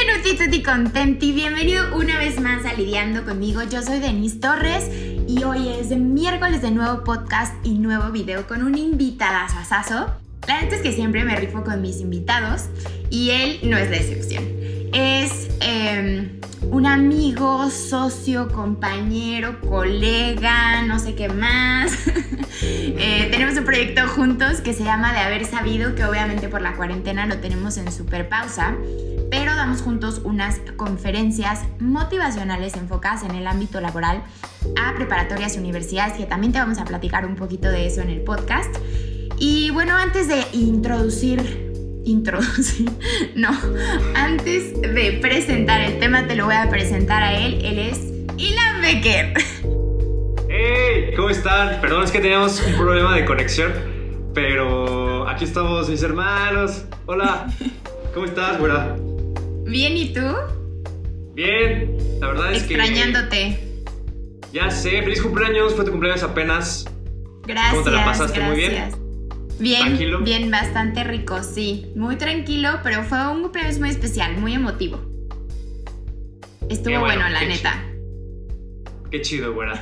Benvenuti tutti contenti, bienvenido una vez más a Lidiando conmigo. Yo soy Denise Torres y hoy es miércoles de nuevo podcast y nuevo video con un invitadazazazo. La neta es que siempre me rifo con mis invitados y él no es la excepción. Es em, un amigo, socio, compañero, colega, no sé qué más. Eh, tenemos un proyecto juntos que se llama De Haber Sabido, que obviamente por la cuarentena lo tenemos en super pausa damos juntos unas conferencias motivacionales enfocadas en el ámbito laboral a preparatorias y universidades, que también te vamos a platicar un poquito de eso en el podcast. Y bueno, antes de introducir, introducir, no, antes de presentar el tema, te lo voy a presentar a él. Él es Ilan Becker. ¡Hey! ¿Cómo están? Perdón, es que teníamos un problema de conexión, pero aquí estamos mis hermanos. Hola, ¿cómo estás, güera? Bien, ¿y tú? Bien, la verdad es que. Extrañándote. Ya sé, feliz cumpleaños, fue tu cumpleaños apenas. Gracias. ¿Cómo te la pasaste? ¿Muy bien? Bien, ¿Tranquilo? bien, bastante rico, sí. Muy tranquilo, pero fue un cumpleaños muy especial, muy emotivo. Estuvo bueno, la neta. Qué chido, güera.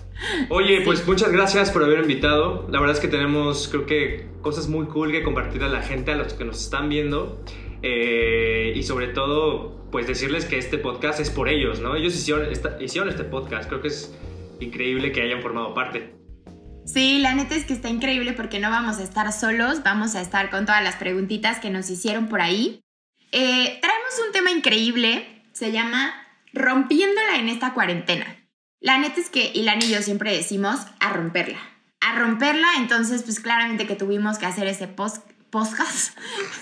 Oye, pues muchas gracias por haber invitado. La verdad es que tenemos, creo que, cosas muy cool que compartir a la gente, a los que nos están viendo. Eh, y sobre todo, pues decirles que este podcast es por ellos, ¿no? Ellos hicieron, hicieron este podcast, creo que es increíble que hayan formado parte. Sí, la neta es que está increíble porque no vamos a estar solos, vamos a estar con todas las preguntitas que nos hicieron por ahí. Eh, traemos un tema increíble, se llama Rompiéndola en esta cuarentena. La neta es que Ilan y yo siempre decimos a romperla. A romperla, entonces pues claramente que tuvimos que hacer ese post podcast.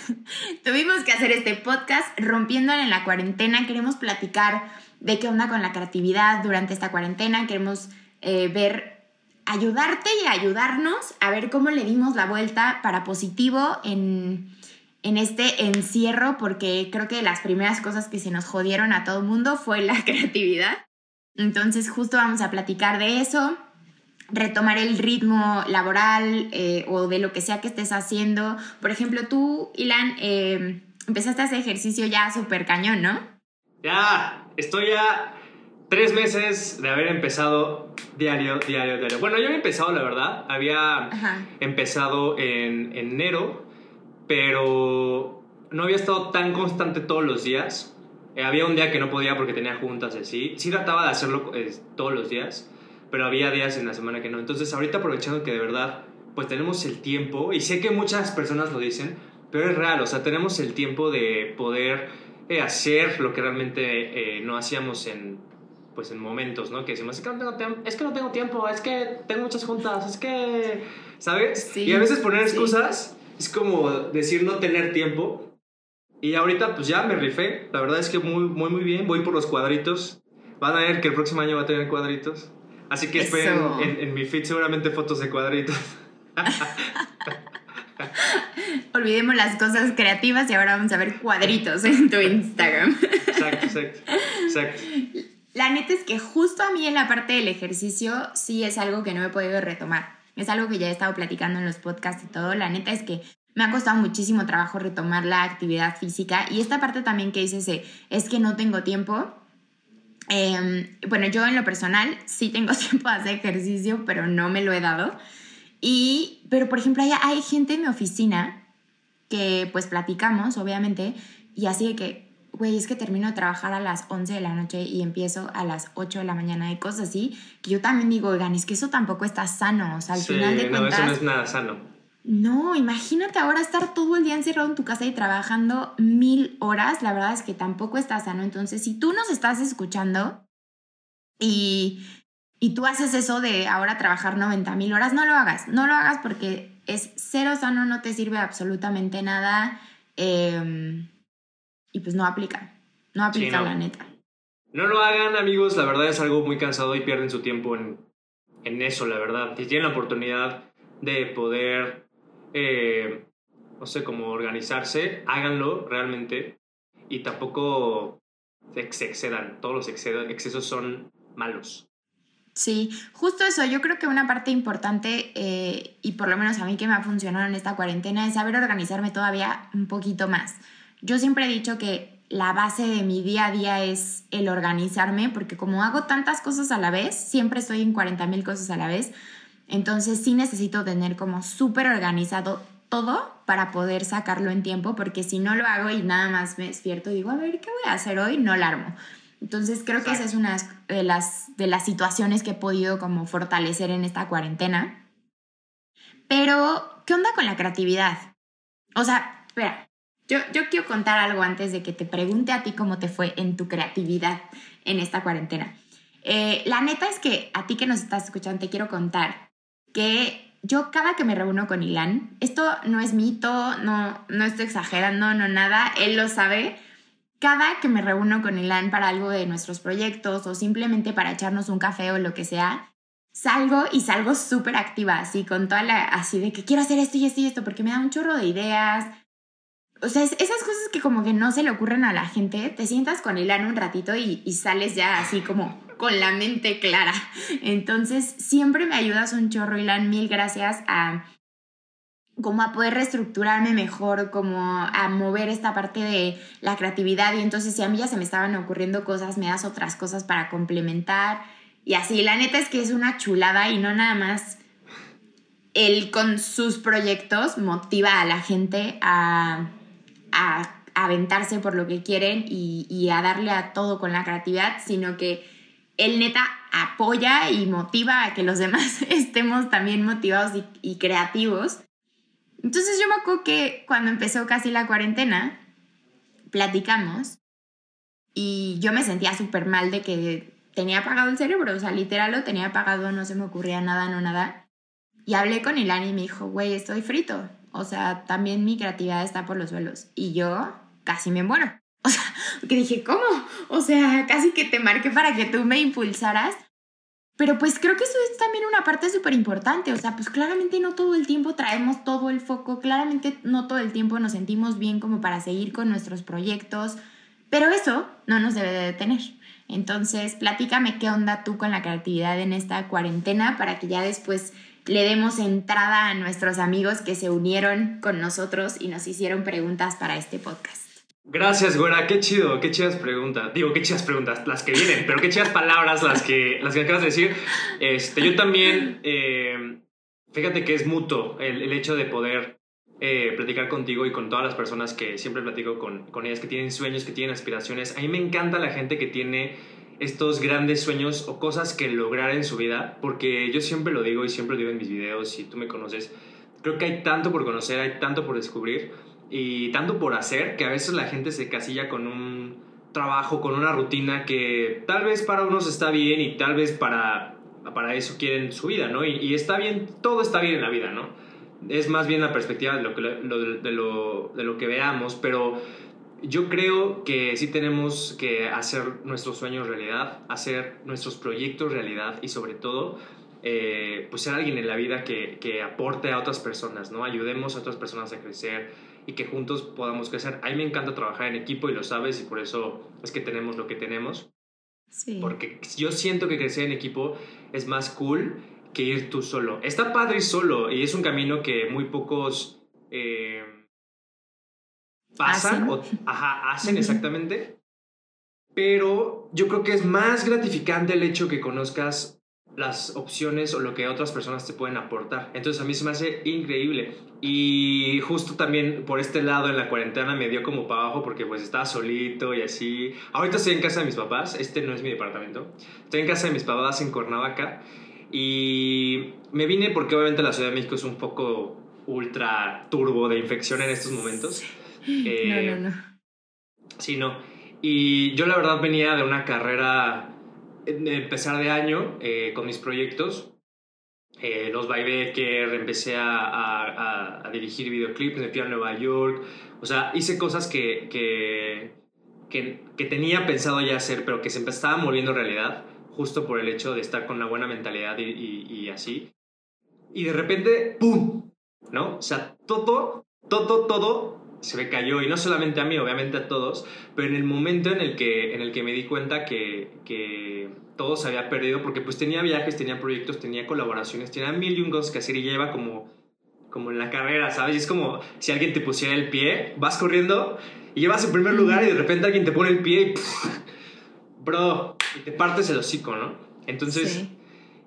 Tuvimos que hacer este podcast rompiéndole en la cuarentena. Queremos platicar de qué onda con la creatividad durante esta cuarentena. Queremos eh, ver, ayudarte y ayudarnos a ver cómo le dimos la vuelta para positivo en, en este encierro, porque creo que las primeras cosas que se nos jodieron a todo el mundo fue la creatividad. Entonces justo vamos a platicar de eso retomar el ritmo laboral eh, o de lo que sea que estés haciendo. Por ejemplo, tú, Ilan, eh, empezaste a hacer ejercicio ya súper cañón, ¿no? Ya, estoy ya tres meses de haber empezado diario, diario, diario. Bueno, yo había empezado, la verdad. Había empezado en, enero, pero no había estado tan constante todos los días. Eh, había un día que no podía porque tenía juntas y así. Sí trataba de hacerlo todos los días pero había días en la semana que no. Entonces, ahorita aprovechando que de verdad, pues tenemos el tiempo, y sé que muchas personas lo dicen, pero es real, o sea, tenemos el tiempo de poder eh, hacer lo que realmente eh, no hacíamos en, pues en momentos, ¿no? Que decimos, es que no tengo, es que no tengo tiempo, es que tengo muchas juntas, es que, ¿sabes? y a veces poner excusas es como decir no tener tiempo. Y ahorita pues ya me rifé, la verdad es que muy, muy, muy bien, voy por los cuadritos. Van a ver que el próximo año va a tener cuadritos. Así que esperen en, mi feed seguramente fotos de cuadritos. Olvidemos las cosas creativas y ahora vamos a ver cuadritos en tu Instagram. exacto, exacto, exacto. La neta es que justo a mí en la parte del ejercicio sí es algo que no he podido retomar. Es algo que ya he estado platicando en los podcasts y todo. La neta es que me ha costado muchísimo trabajo retomar la actividad física y esta parte también que dices es que no tengo tiempo Em, bueno, yo en lo personal sí tengo tiempo de hacer ejercicio, pero no me lo he dado. Y, pero por ejemplo, hay, hay gente en mi oficina que pues platicamos, obviamente, y así de que, güey, es que termino de trabajar a las 11 de la noche y empiezo a las 8 de la mañana y cosas así, que yo también digo, oigan, es que eso tampoco está sano, o sea, al final de cuentas... No, eso no es nada sano. No, imagínate ahora estar todo el día encerrado en tu casa y trabajando mil horas. La verdad es que tampoco está sano. Entonces, si tú nos estás escuchando y, y tú haces eso de ahora trabajar 90 mil horas, no lo hagas. No lo hagas porque es cero sano, no te sirve absolutamente nada. Em, y pues no aplica. No aplica, la neta. No lo hagan, amigos. La verdad es algo muy cansado y pierden su tiempo en, en eso, la verdad. Si tienen la oportunidad de poder eh, no sé, cómo organizarse, háganlo realmente y tampoco se excedan. Todos los excesos son malos. Sí, justo eso. Yo creo que una parte importante, eh, y por lo menos a mí que me ha funcionado en esta cuarentena, es saber organizarme todavía un poquito más. yo siempre he dicho que la base de mi día a día es el organizarme, porque como hago tantas cosas a la vez, siempre estoy en 40 mil cosas a la vez, entonces sí necesito tener como súper organizado todo para poder sacarlo en tiempo, porque si no lo hago y nada más me despierto y digo, a ver, ¿qué voy a hacer hoy? No lo armo. Entonces creo que esa es una de las, de las situaciones que he podido como fortalecer en esta cuarentena. Pero, ¿qué onda con la creatividad? O sea, espera, yo, yo quiero contar algo antes de que te pregunte a ti cómo te fue en tu creatividad en esta cuarentena. Eh, la neta es que a ti que nos estás escuchando te quiero contar que yo cada que me reúno con Ilan, esto no es mito, no, no estoy exagerando, no nada, él lo sabe. Cada que me reúno con Ilan para algo de nuestros proyectos o simplemente para echarnos un café o lo que sea, salgo y salgo súper activa, así con toda la, así de que quiero hacer esto y esto y esto, porque me da un chorro de ideas. O sea, esas cosas que como que no se le ocurren a la gente, te sientas con Ilan un ratito y, y sales ya así como con la mente clara. Entonces, siempre me ayudas un chorro, Ilan. Mil gracias a como a poder reestructurarme mejor, como a mover esta parte de la creatividad y entonces si a mí ya se me estaban ocurriendo cosas, me das otras cosas para complementar y así, la neta es que es una chulada y no nada más él con sus proyectos motiva a la gente a, a, aventarse por lo que quieren y, y a darle a todo con la creatividad, sino que él neta apoya y motiva a que los demás estemos también motivados y, creativos. Entonces yo me acuerdo que cuando empezó casi la cuarentena, platicamos y yo me sentía súper mal de que tenía apagado el cerebro, o sea, literal lo tenía apagado, no se me ocurría nada, no nada. Y hablé con Ilani y me dijo, güey, estoy frito. O sea, también mi creatividad está por los suelos. Y yo casi me muero. O sea, que dije, ¿cómo? O sea, casi que te marqué para que tú me impulsaras. Pero pues creo que eso es también una parte súper importante. O sea, pues claramente no todo el tiempo traemos todo el foco, claramente no todo el tiempo nos sentimos bien como para seguir con nuestros proyectos, pero eso no nos debe de detener. Entonces, platícame qué onda tú con la creatividad en esta cuarentena para que ya después le demos entrada a nuestros amigos que se unieron con nosotros y nos hicieron preguntas para este podcast. Gracias, güera. Qué chido, qué chidas preguntas. Digo, qué chidas preguntas, las que vienen, pero qué chidas palabras las que, las que acabas de decir. Este, yo también, eh, fíjate que es mutuo el, hecho de poder eh, platicar contigo y con todas las personas que siempre platico con, con ellas, que tienen sueños, que tienen aspiraciones. A mí me encanta la gente que tiene estos grandes sueños o cosas que lograr en su vida, porque yo siempre lo digo y siempre lo digo en mis videos, si tú me conoces, creo que hay tanto por conocer, hay tanto por descubrir y tanto por hacer que a veces la gente se casilla con un trabajo, con una rutina que tal vez para unos está bien y tal vez para, para eso quieren su vida, ¿no? Y, está bien, todo está bien en la vida, ¿no? Es más bien la perspectiva de lo que, de lo, de lo que veamos, pero yo creo que sí tenemos que hacer nuestros sueños realidad, hacer nuestros proyectos realidad y sobre todo eh, pues ser alguien en la vida que, que, aporte a otras personas, ¿no? Ayudemos a otras personas a crecer, y que juntos podamos crecer. A mí me encanta trabajar en equipo y lo sabes y por eso es que tenemos lo que tenemos. Sí. Porque yo siento que crecer en equipo es más cool que ir tú solo. Está padre solo y es un camino que muy pocos eh, pasan ¿Hacen? o ajá, hacen exactamente. Pero yo creo que es más gratificante el hecho que conozcas las opciones o lo que otras personas te pueden aportar. Entonces a mí se me hace increíble. Y justo también por este lado en la cuarentena me dio como para abajo porque pues estaba solito y así. Ahorita estoy en casa de mis papás, este no es mi departamento. Estoy en casa de mis papás en Cuernavaca y me vine porque obviamente la Ciudad de México es un poco ultra turbo de infección en estos momentos. Eh, no, no, no. Sí, no. Y yo la verdad venía de una carrera empezar de año eh, con mis proyectos. Eh, los que empecé a, a, a, dirigir videoclips, me fui a Nueva York. O sea, hice cosas que, que, que, tenía pensado ya hacer, pero que se estaban volviendo realidad, justo por el hecho de estar con una buena mentalidad y, y, así. Y de repente, ¡pum! ¿No? O sea, todo, todo, todo se me cayó, y no solamente a mí, obviamente a todos, pero en el momento en el que, en el que me di cuenta que, que todo se había perdido, porque pues tenía viajes, tenía proyectos, tenía colaboraciones, tenía mil y un cosas que hacer y lleva como, como en la carrera, ¿sabes? Y es como si alguien te pusiera el pie, vas corriendo y llevas en primer lugar y de repente alguien te pone el pie y, bro, y te partes el hocico, ¿no? Entonces,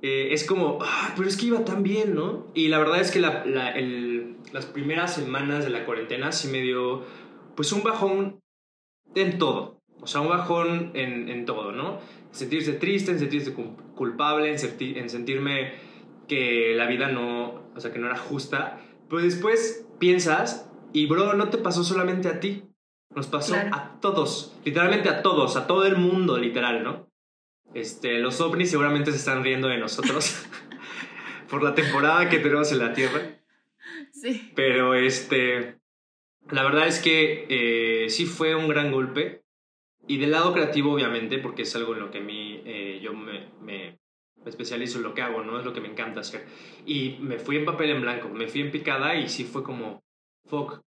eh, es como, ah, pero es que iba tan bien, ¿no? Y la verdad es que las primeras semanas de la cuarentena sí me dio, pues, un bajón en todo. O sea, un bajón en, en todo, ¿no? sentirse triste, en sentirse culpable, en, en sentirme que la vida no, o sea, que no era justa. Pero después piensas, y bro, no te pasó solamente a ti, nos pasó a todos, literalmente a todos, a todo el mundo, literal, ¿no? Este, los ovnis seguramente se están riendo de nosotros por la temporada que tenemos en la Tierra. Sí. Pero este, la verdad es que eh, sí fue un gran golpe. Y del lado creativo, obviamente, porque es algo en lo que a mí eh, yo me, me, especializo en lo que hago, ¿no? Es lo que me encanta hacer. Y me fui en papel en blanco, me fui en picada y sí fue como, fuck.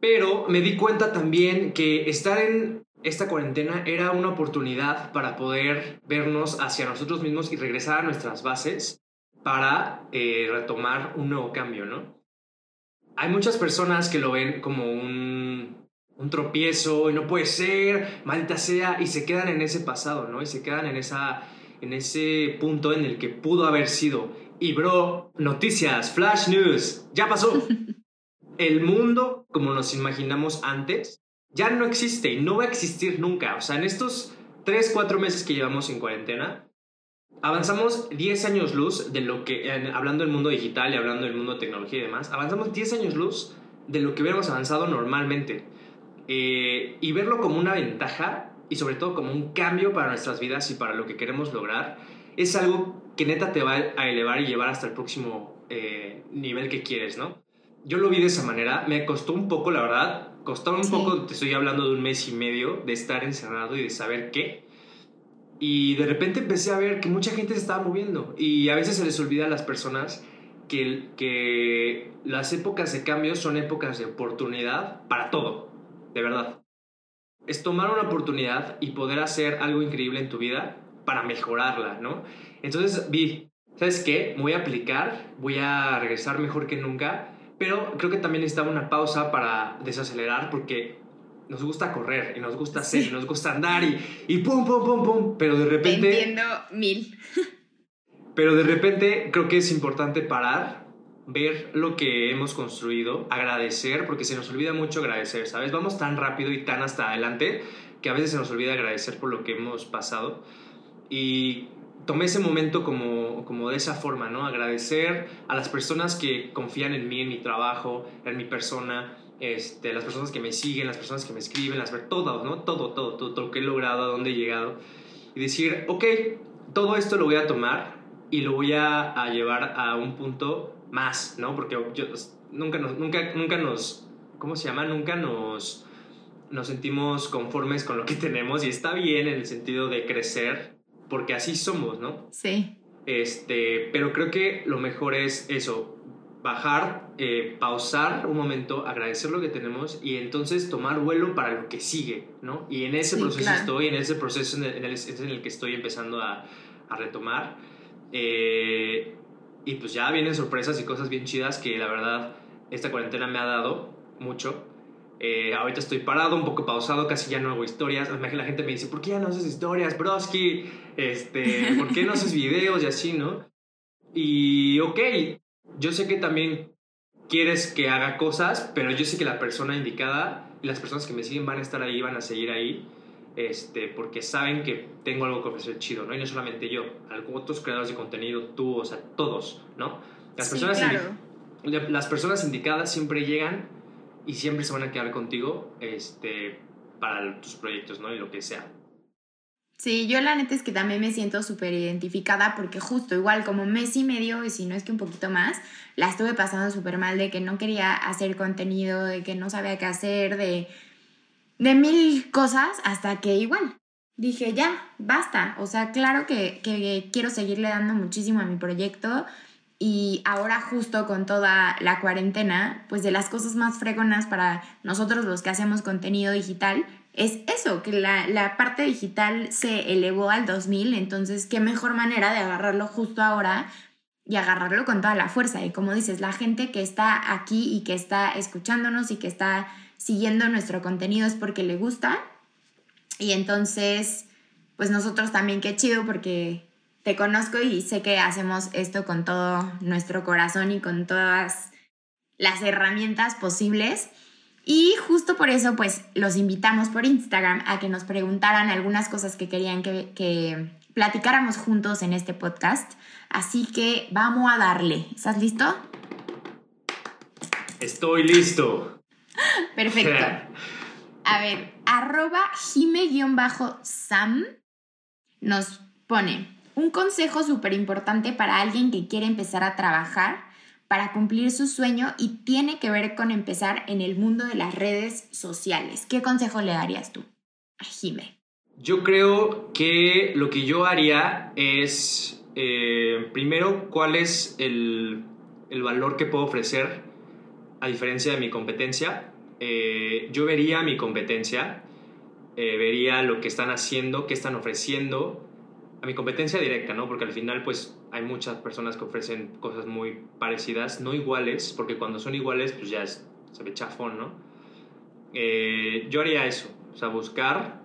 Pero me di cuenta también que estar en esta cuarentena era una oportunidad para poder vernos hacia nosotros mismos y regresar a nuestras bases para eh, retomar un nuevo cambio, ¿no? Hay muchas personas que lo ven como un un tropiezo y no puede ser, maldita sea, y se quedan en ese pasado, ¿no? Y se quedan en, esa, en ese punto en el que pudo haber sido. Y bro, noticias, flash news, ya pasó. El mundo, como nos imaginamos antes, ya no existe y no va a existir nunca. O sea, en estos 3, 4 meses que llevamos en cuarentena, avanzamos 10 años luz de lo que, hablando del mundo digital y hablando del mundo de tecnología y demás, avanzamos 10 años luz de lo que hubiéramos avanzado normalmente. Eh, y verlo como una ventaja y sobre todo como un cambio para nuestras vidas y para lo que queremos lograr, es algo que neta te va a elevar y llevar hasta el próximo eh, nivel que quieres, ¿no? Yo lo vi de esa manera, me costó un poco, la verdad, costó un poco, te estoy hablando de un mes y medio de estar encerrado y de saber qué. Y de repente empecé a ver que mucha gente se estaba moviendo y a veces se les olvida a las personas que, que las épocas de cambio son épocas de oportunidad para todo de verdad. Es tomar una oportunidad y poder hacer algo increíble en tu vida para mejorarla, ¿no? Entonces vi, ¿sabes qué? voy a aplicar, voy a regresar mejor que nunca, pero creo que también necesitaba una pausa para desacelerar porque nos gusta correr y nos gusta hacer y nos gusta andar y, y pum, pum, pum, pum, pero de repente... entiendo mil. pero de repente creo que es importante parar ver lo que hemos construido, agradecer, porque se nos olvida mucho agradecer, ¿sabes? Vamos tan rápido y tan hasta adelante que a veces se nos olvida agradecer por lo que hemos pasado. Y tomé ese momento como, como de esa forma, ¿no? Agradecer a las personas que confían en mí, en mi trabajo, en mi persona, este, las personas que me siguen, las personas que me escriben, las ver todo, ¿no? Todo, todo, todo, todo lo que he logrado, a dónde he llegado. Y decir, ok, todo esto lo voy a tomar y lo voy a, a llevar a un punto más, ¿no? Porque yo, nunca, nos, nunca, nunca nos, ¿cómo se llama? Nunca nos, nos sentimos conformes con lo que tenemos y está bien en el sentido de crecer, porque así somos, ¿no? Sí. Este, pero creo que lo mejor es eso, bajar, eh, pausar un momento, agradecer lo que tenemos y entonces tomar vuelo para lo que sigue, ¿no? Y en ese proceso estoy, en ese proceso en el, en el, en el que estoy empezando a, a retomar. Eh, y pues ya vienen sorpresas y cosas bien chidas que la verdad esta cuarentena me ha dado mucho. Eh, ahorita estoy parado, un poco pausado, casi ya no hago historias. La gente me dice, ¿por qué ya no haces historias, broski? Este, ¿Por qué no haces videos y así, no? Y ok, yo sé que también quieres que haga cosas, pero yo sé que la persona indicada y las personas que me siguen van a estar ahí, van a seguir ahí este, porque saben que tengo algo que ofrecer chido, ¿no? Y no solamente yo, otros creadores de contenido, tú, o sea, todos, ¿no? Las, personas, las personas indicadas siempre llegan y siempre se van a quedar contigo este, para tus proyectos, ¿no? Y lo que sea. Sí, yo la neta es que también me siento súper identificada porque justo igual como mes y medio, y si no es que un poquito más, la estuve pasando súper mal de que no quería hacer contenido, de que no sabía qué hacer, de de mil cosas hasta que igual dije, ya, basta. O sea, claro que, que, quiero seguirle dando muchísimo a mi proyecto. Y ahora justo con toda la cuarentena, pues de las cosas más fregonas para nosotros los que hacemos contenido digital, es eso, que la, la parte digital se elevó al 2000, entonces qué mejor manera de agarrarlo justo ahora y agarrarlo con toda la fuerza. Y como dices, la gente que está aquí y que está escuchándonos y que está siguiendo nuestro contenido es porque le gusta. Y entonces, pues nosotros también qué chido porque te conozco y sé que hacemos esto con todo nuestro corazón y con todas las herramientas posibles. Y justo por eso, pues los invitamos por Instagram a que nos preguntaran algunas cosas que querían que, que platicáramos juntos en este podcast. Así que vamos a darle. ¿Estás listo? Estoy listo. Perfecto. A ver, arroba jime-sam nos pone un consejo súper importante para alguien que quiere empezar a trabajar para cumplir su sueño y tiene que ver con empezar en el mundo de las redes sociales. ¿Qué consejo le darías tú a? Yo creo que lo que yo haría es, eh, primero, cuál es el, el valor que puedo ofrecer a diferencia de mi competencia, eh, yo vería mi competencia, eh, vería lo que están haciendo, qué están ofreciendo, a mi competencia directa, ¿no? Porque al final, pues, hay muchas personas que ofrecen cosas muy parecidas, no iguales, porque cuando son iguales, pues ya se ve chafón, ¿no? Eh, yo haría eso, o sea, buscar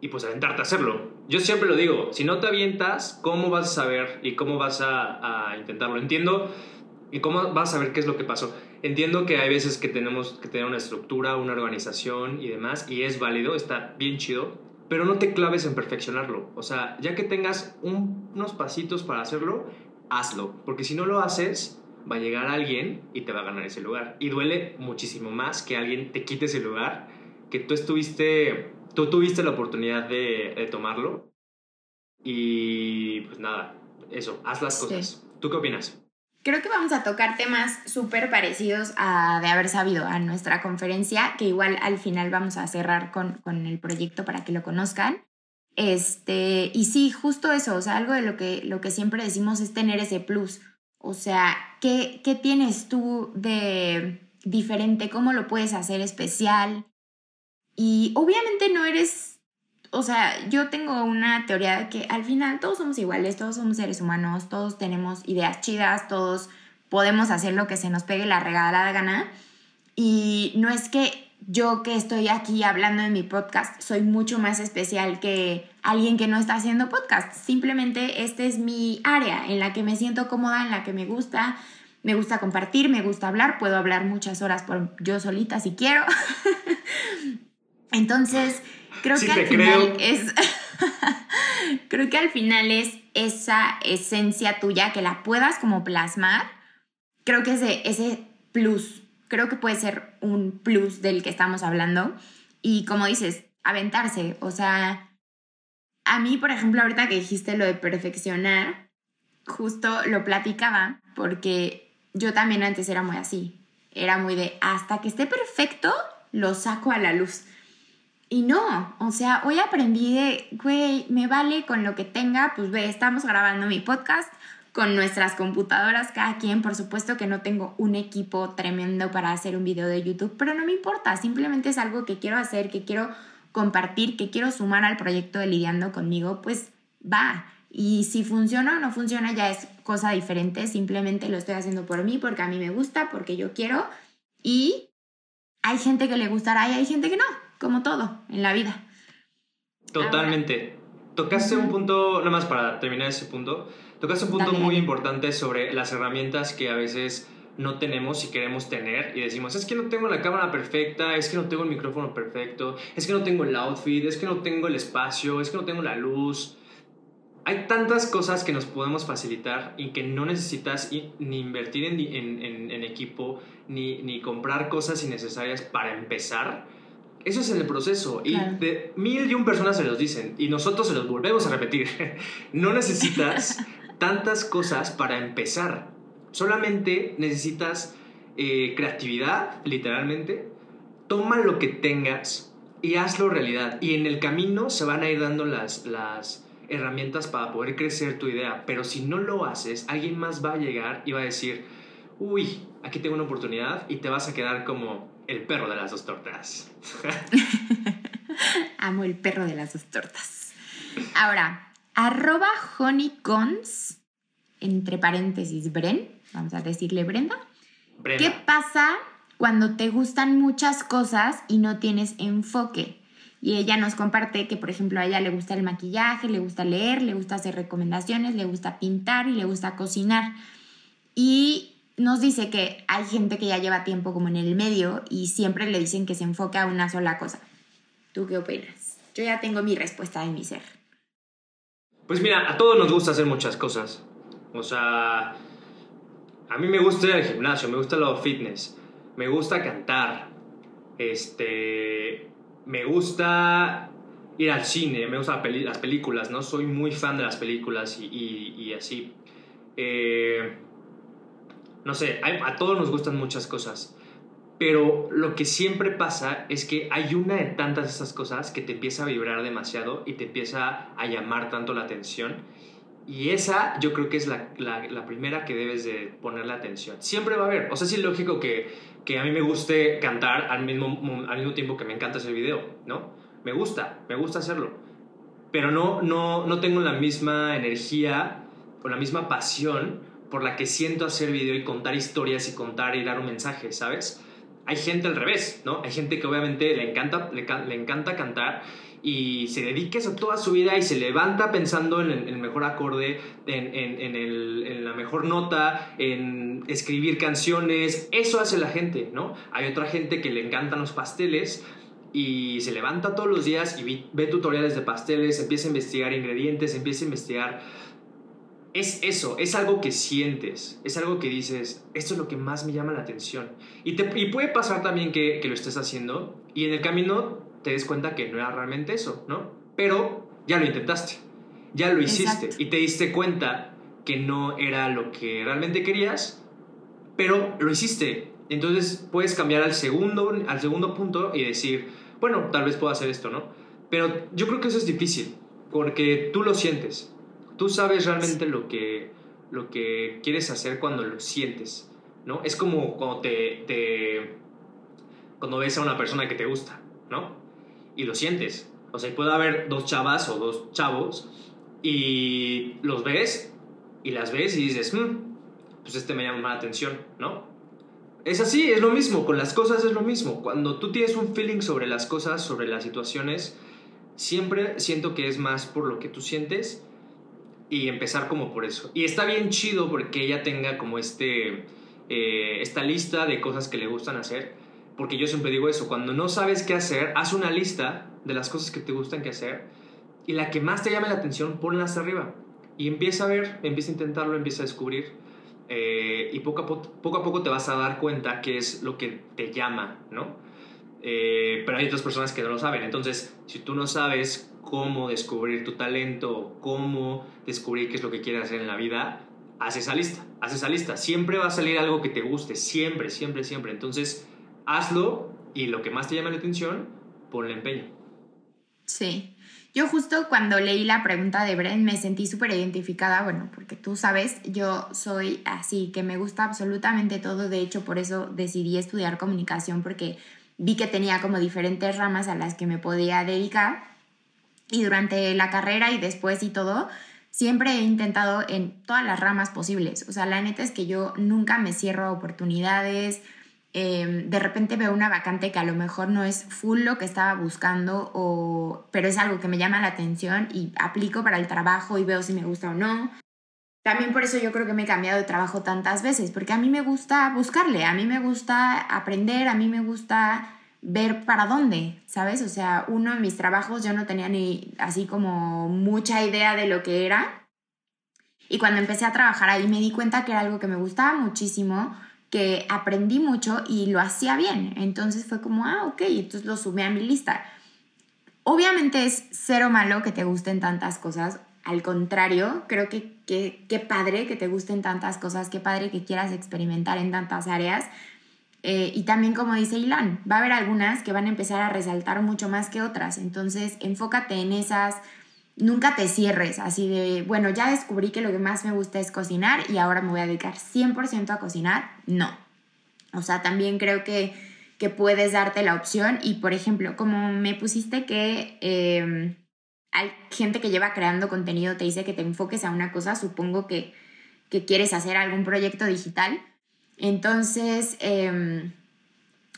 y pues aventarte a hacerlo. Yo siempre lo digo, si no te avientas, ¿cómo vas a saber y cómo vas a, a intentarlo? Entiendo ¿Y cómo vas a saber qué es lo que pasó? Entiendo que hay veces que tenemos que tener una estructura, una organización y demás, y es válido, está bien chido, pero no te claves en perfeccionarlo. O sea, ya que tengas unos pasitos para hacerlo, hazlo, porque si no lo haces, va a llegar alguien y te va a ganar ese lugar. Y duele muchísimo más que alguien te quite ese lugar, que tú estuviste, tú tuviste la oportunidad de, tomarlo. Y pues nada, eso, haz las cosas. ¿Tú qué opinas? Creo que vamos a tocar temas súper parecidos a de haber sabido a nuestra conferencia, que igual al final vamos a cerrar con, el proyecto para que lo conozcan. Este, y sí, justo eso, o sea, algo de lo que, lo que siempre decimos es tener ese plus. O sea, ¿qué, ¿qué tienes tú de diferente? ¿Cómo lo puedes hacer especial? Y obviamente no eres o sea, yo tengo una teoría de que al final todos somos iguales, todos somos seres humanos, todos tenemos ideas chidas, todos podemos hacer lo que se nos pegue la regalada gana. Y no es que yo que estoy aquí hablando en mi podcast soy mucho más especial que alguien que no está haciendo podcast. Simplemente esta es mi área en la que me siento cómoda, en la que me gusta. Me gusta compartir, me gusta hablar, puedo hablar muchas horas por yo solita si quiero. Entonces, Creo que al final es. creo que al final es esa esencia tuya que la puedas como plasmar. Creo que ese, ese plus, creo que puede ser un plus del que estamos hablando. Y como dices, aventarse. O sea, a mí, por ejemplo, ahorita que dijiste lo de perfeccionar, justo lo platicaba porque yo también antes era muy así. Era muy de hasta que esté perfecto, lo saco a la luz. Y no, o sea, hoy aprendí de, güey, me vale con lo que tenga, pues ve, estamos grabando mi podcast con nuestras computadoras, cada quien, por supuesto que no tengo un equipo tremendo para hacer un video de YouTube, pero no me importa, simplemente es algo que quiero hacer, que quiero compartir, que quiero sumar al proyecto de Lidiando conmigo, pues va. Y si funciona o no funciona ya es cosa diferente, simplemente lo estoy haciendo por mí, porque a mí me gusta, porque yo quiero. Y hay gente que le gustará y hay gente que no como todo en la vida. Totalmente. Tocaste un punto, nada más para terminar ese punto, tocaste un punto muy importante sobre las herramientas que a veces no tenemos y queremos tener y decimos, es que no tengo la cámara perfecta, es que no tengo el micrófono perfecto, es que no tengo el outfit, es que no tengo el espacio, es que no tengo la luz. Hay tantas cosas que nos podemos facilitar y que no necesitas ni invertir en, en, en equipo, ni, ni comprar cosas innecesarias para empezar eso es en el proceso. Y de mil y un personas se los dicen. Y nosotros se los volvemos a repetir. no necesitas tantas cosas para empezar. Solamente necesitas eh, creatividad, literalmente. Toma lo que tengas y hazlo realidad. Y en el camino se van a ir dando las, las herramientas para poder crecer tu idea. Pero si no lo haces, alguien más va a llegar y va a decir, uy, aquí tengo una oportunidad y te vas a quedar como el perro de las dos tortas. Amo el perro de las dos tortas. Ahora, arroba honeycons, entre paréntesis, Bren, vamos a decirle Brenda. ¿Qué pasa cuando te gustan muchas cosas y no tienes enfoque. Y ella nos comparte que, por ejemplo, a ella le gusta el maquillaje, le gusta leer, le gusta hacer recomendaciones, le gusta pintar y le gusta cocinar. Y nos dice que hay gente que ya lleva tiempo como en el medio y siempre le dicen que se enfoque a una sola cosa. ¿Tú qué opinas? Yo ya tengo mi respuesta de mi ser. Pues mira, a todos nos gusta hacer muchas cosas. O sea, a mí me gusta ir al gimnasio, me gusta lo fitness, me gusta cantar, este, me gusta ir al cine, me gustan las películas, ¿no? Soy muy fan de las películas y, así. Eh, no sé, a todos nos gustan muchas cosas. Pero lo que siempre pasa es que hay una de tantas de esas cosas que te empieza a vibrar demasiado y te empieza a llamar tanto la atención. Y esa yo creo que es la, primera que debes de ponerle atención. Siempre va a haber. O sea, es lógico que, que a mí me guste cantar al mismo, al mismo tiempo que me encanta hacer video, ¿no? Me gusta, me gusta hacerlo. Pero no, no, no tengo la misma energía o la misma pasión por la que siento hacer video y contar historias y contar y dar un mensaje, ¿sabes? hay gente al revés, ¿no? Hay gente que obviamente le encanta, le, encanta cantar y se dedica eso toda su vida y se levanta pensando en el, mejor acorde, en, en, la mejor nota, en escribir canciones. Eso hace la gente, ¿no? Hay otra gente que le encantan los pasteles y se levanta todos los días y ve tutoriales de pasteles, empieza a investigar ingredientes, empieza a investigar es eso, es algo que sientes, es algo que dices, esto es lo que más me llama la atención. Y, te, puede pasar también que, lo estés haciendo y en el camino te des cuenta que no era realmente eso, ¿no? Pero ya lo intentaste, ya lo hiciste y te diste cuenta que no era lo que realmente querías, pero lo hiciste. Entonces puedes cambiar al segundo, al segundo punto y decir, bueno, tal vez puedo hacer esto, ¿no? Pero yo creo que eso es difícil, porque tú lo sientes Tú sabes realmente lo que, lo que quieres hacer cuando lo sientes, ¿no? Es como cuando te, cuando ves a una persona que te gusta, ¿no? Y lo sientes. O sea, puede haber dos chavas o dos chavos y los ves y las ves y dices, hmm, pues este me llama la atención, ¿no? Es así, es lo mismo, con las cosas es lo mismo. Cuando tú tienes un feeling sobre las cosas, sobre las situaciones, siempre siento que es más por lo que tú sientes y empezar como por eso. Y está bien chido porque ella tenga como este, eh, esta lista de cosas que le gustan hacer. Porque yo siempre digo eso, cuando no sabes qué hacer, haz una lista de las cosas que te gustan que hacer y la que más te llame la atención, ponla hasta arriba. Y empieza a ver, empieza a intentarlo, empieza a descubrir. Eh, y poco a, poco a poco te vas a dar cuenta qué es lo que te llama, ¿no? Eh, pero hay otras personas que no lo saben. Entonces, si tú no sabes cómo descubrir tu talento, cómo descubrir qué es lo que quieres hacer en la vida, haz esa lista, haz esa lista. Siempre va a salir algo que te guste, siempre, siempre, siempre. Entonces, hazlo y lo que más te llame la atención, ponle empeño. Sí. Yo justo cuando leí la pregunta de Bren me sentí súper identificada, bueno, porque tú sabes, yo soy así, que me gusta absolutamente todo, de hecho por eso decidí estudiar comunicación, porque vi que tenía como diferentes ramas a las que me podía dedicar y durante la carrera y después y todo, siempre he intentado en todas las ramas posibles. O sea, la neta es que yo nunca me cierro a oportunidades. Em, de repente veo una vacante que a lo mejor no es full lo que estaba buscando, o, pero es algo que me llama la atención y aplico para el trabajo y veo si me gusta o no. También por eso yo creo que me he cambiado de trabajo tantas veces, porque a mí me gusta buscarle, a mí me gusta aprender, a mí me gusta ver para dónde, ¿sabes? O sea, uno de mis trabajos yo no tenía ni así como mucha idea de lo que era. Y cuando empecé a trabajar ahí me di cuenta que era algo que me gustaba muchísimo, que aprendí mucho y lo hacía bien. Entonces fue como, ah, ok, entonces lo sumé a mi lista. Obviamente es cero malo que te gusten tantas cosas. Al contrario, creo que qué padre que te gusten tantas cosas, qué padre que quieras experimentar en tantas áreas eh, y también como dice Ilan, va a haber algunas que van a empezar a resaltar mucho más que otras. Entonces, enfócate en esas, nunca te cierres así de, bueno, ya descubrí que lo que más me gusta es cocinar y ahora me voy a dedicar 100% a cocinar. No. O sea, también creo que, que, puedes darte la opción y, por ejemplo, como me pusiste que em, hay gente que lleva creando contenido, te dice que te enfoques a una cosa, supongo que, que quieres hacer algún proyecto digital entonces, em,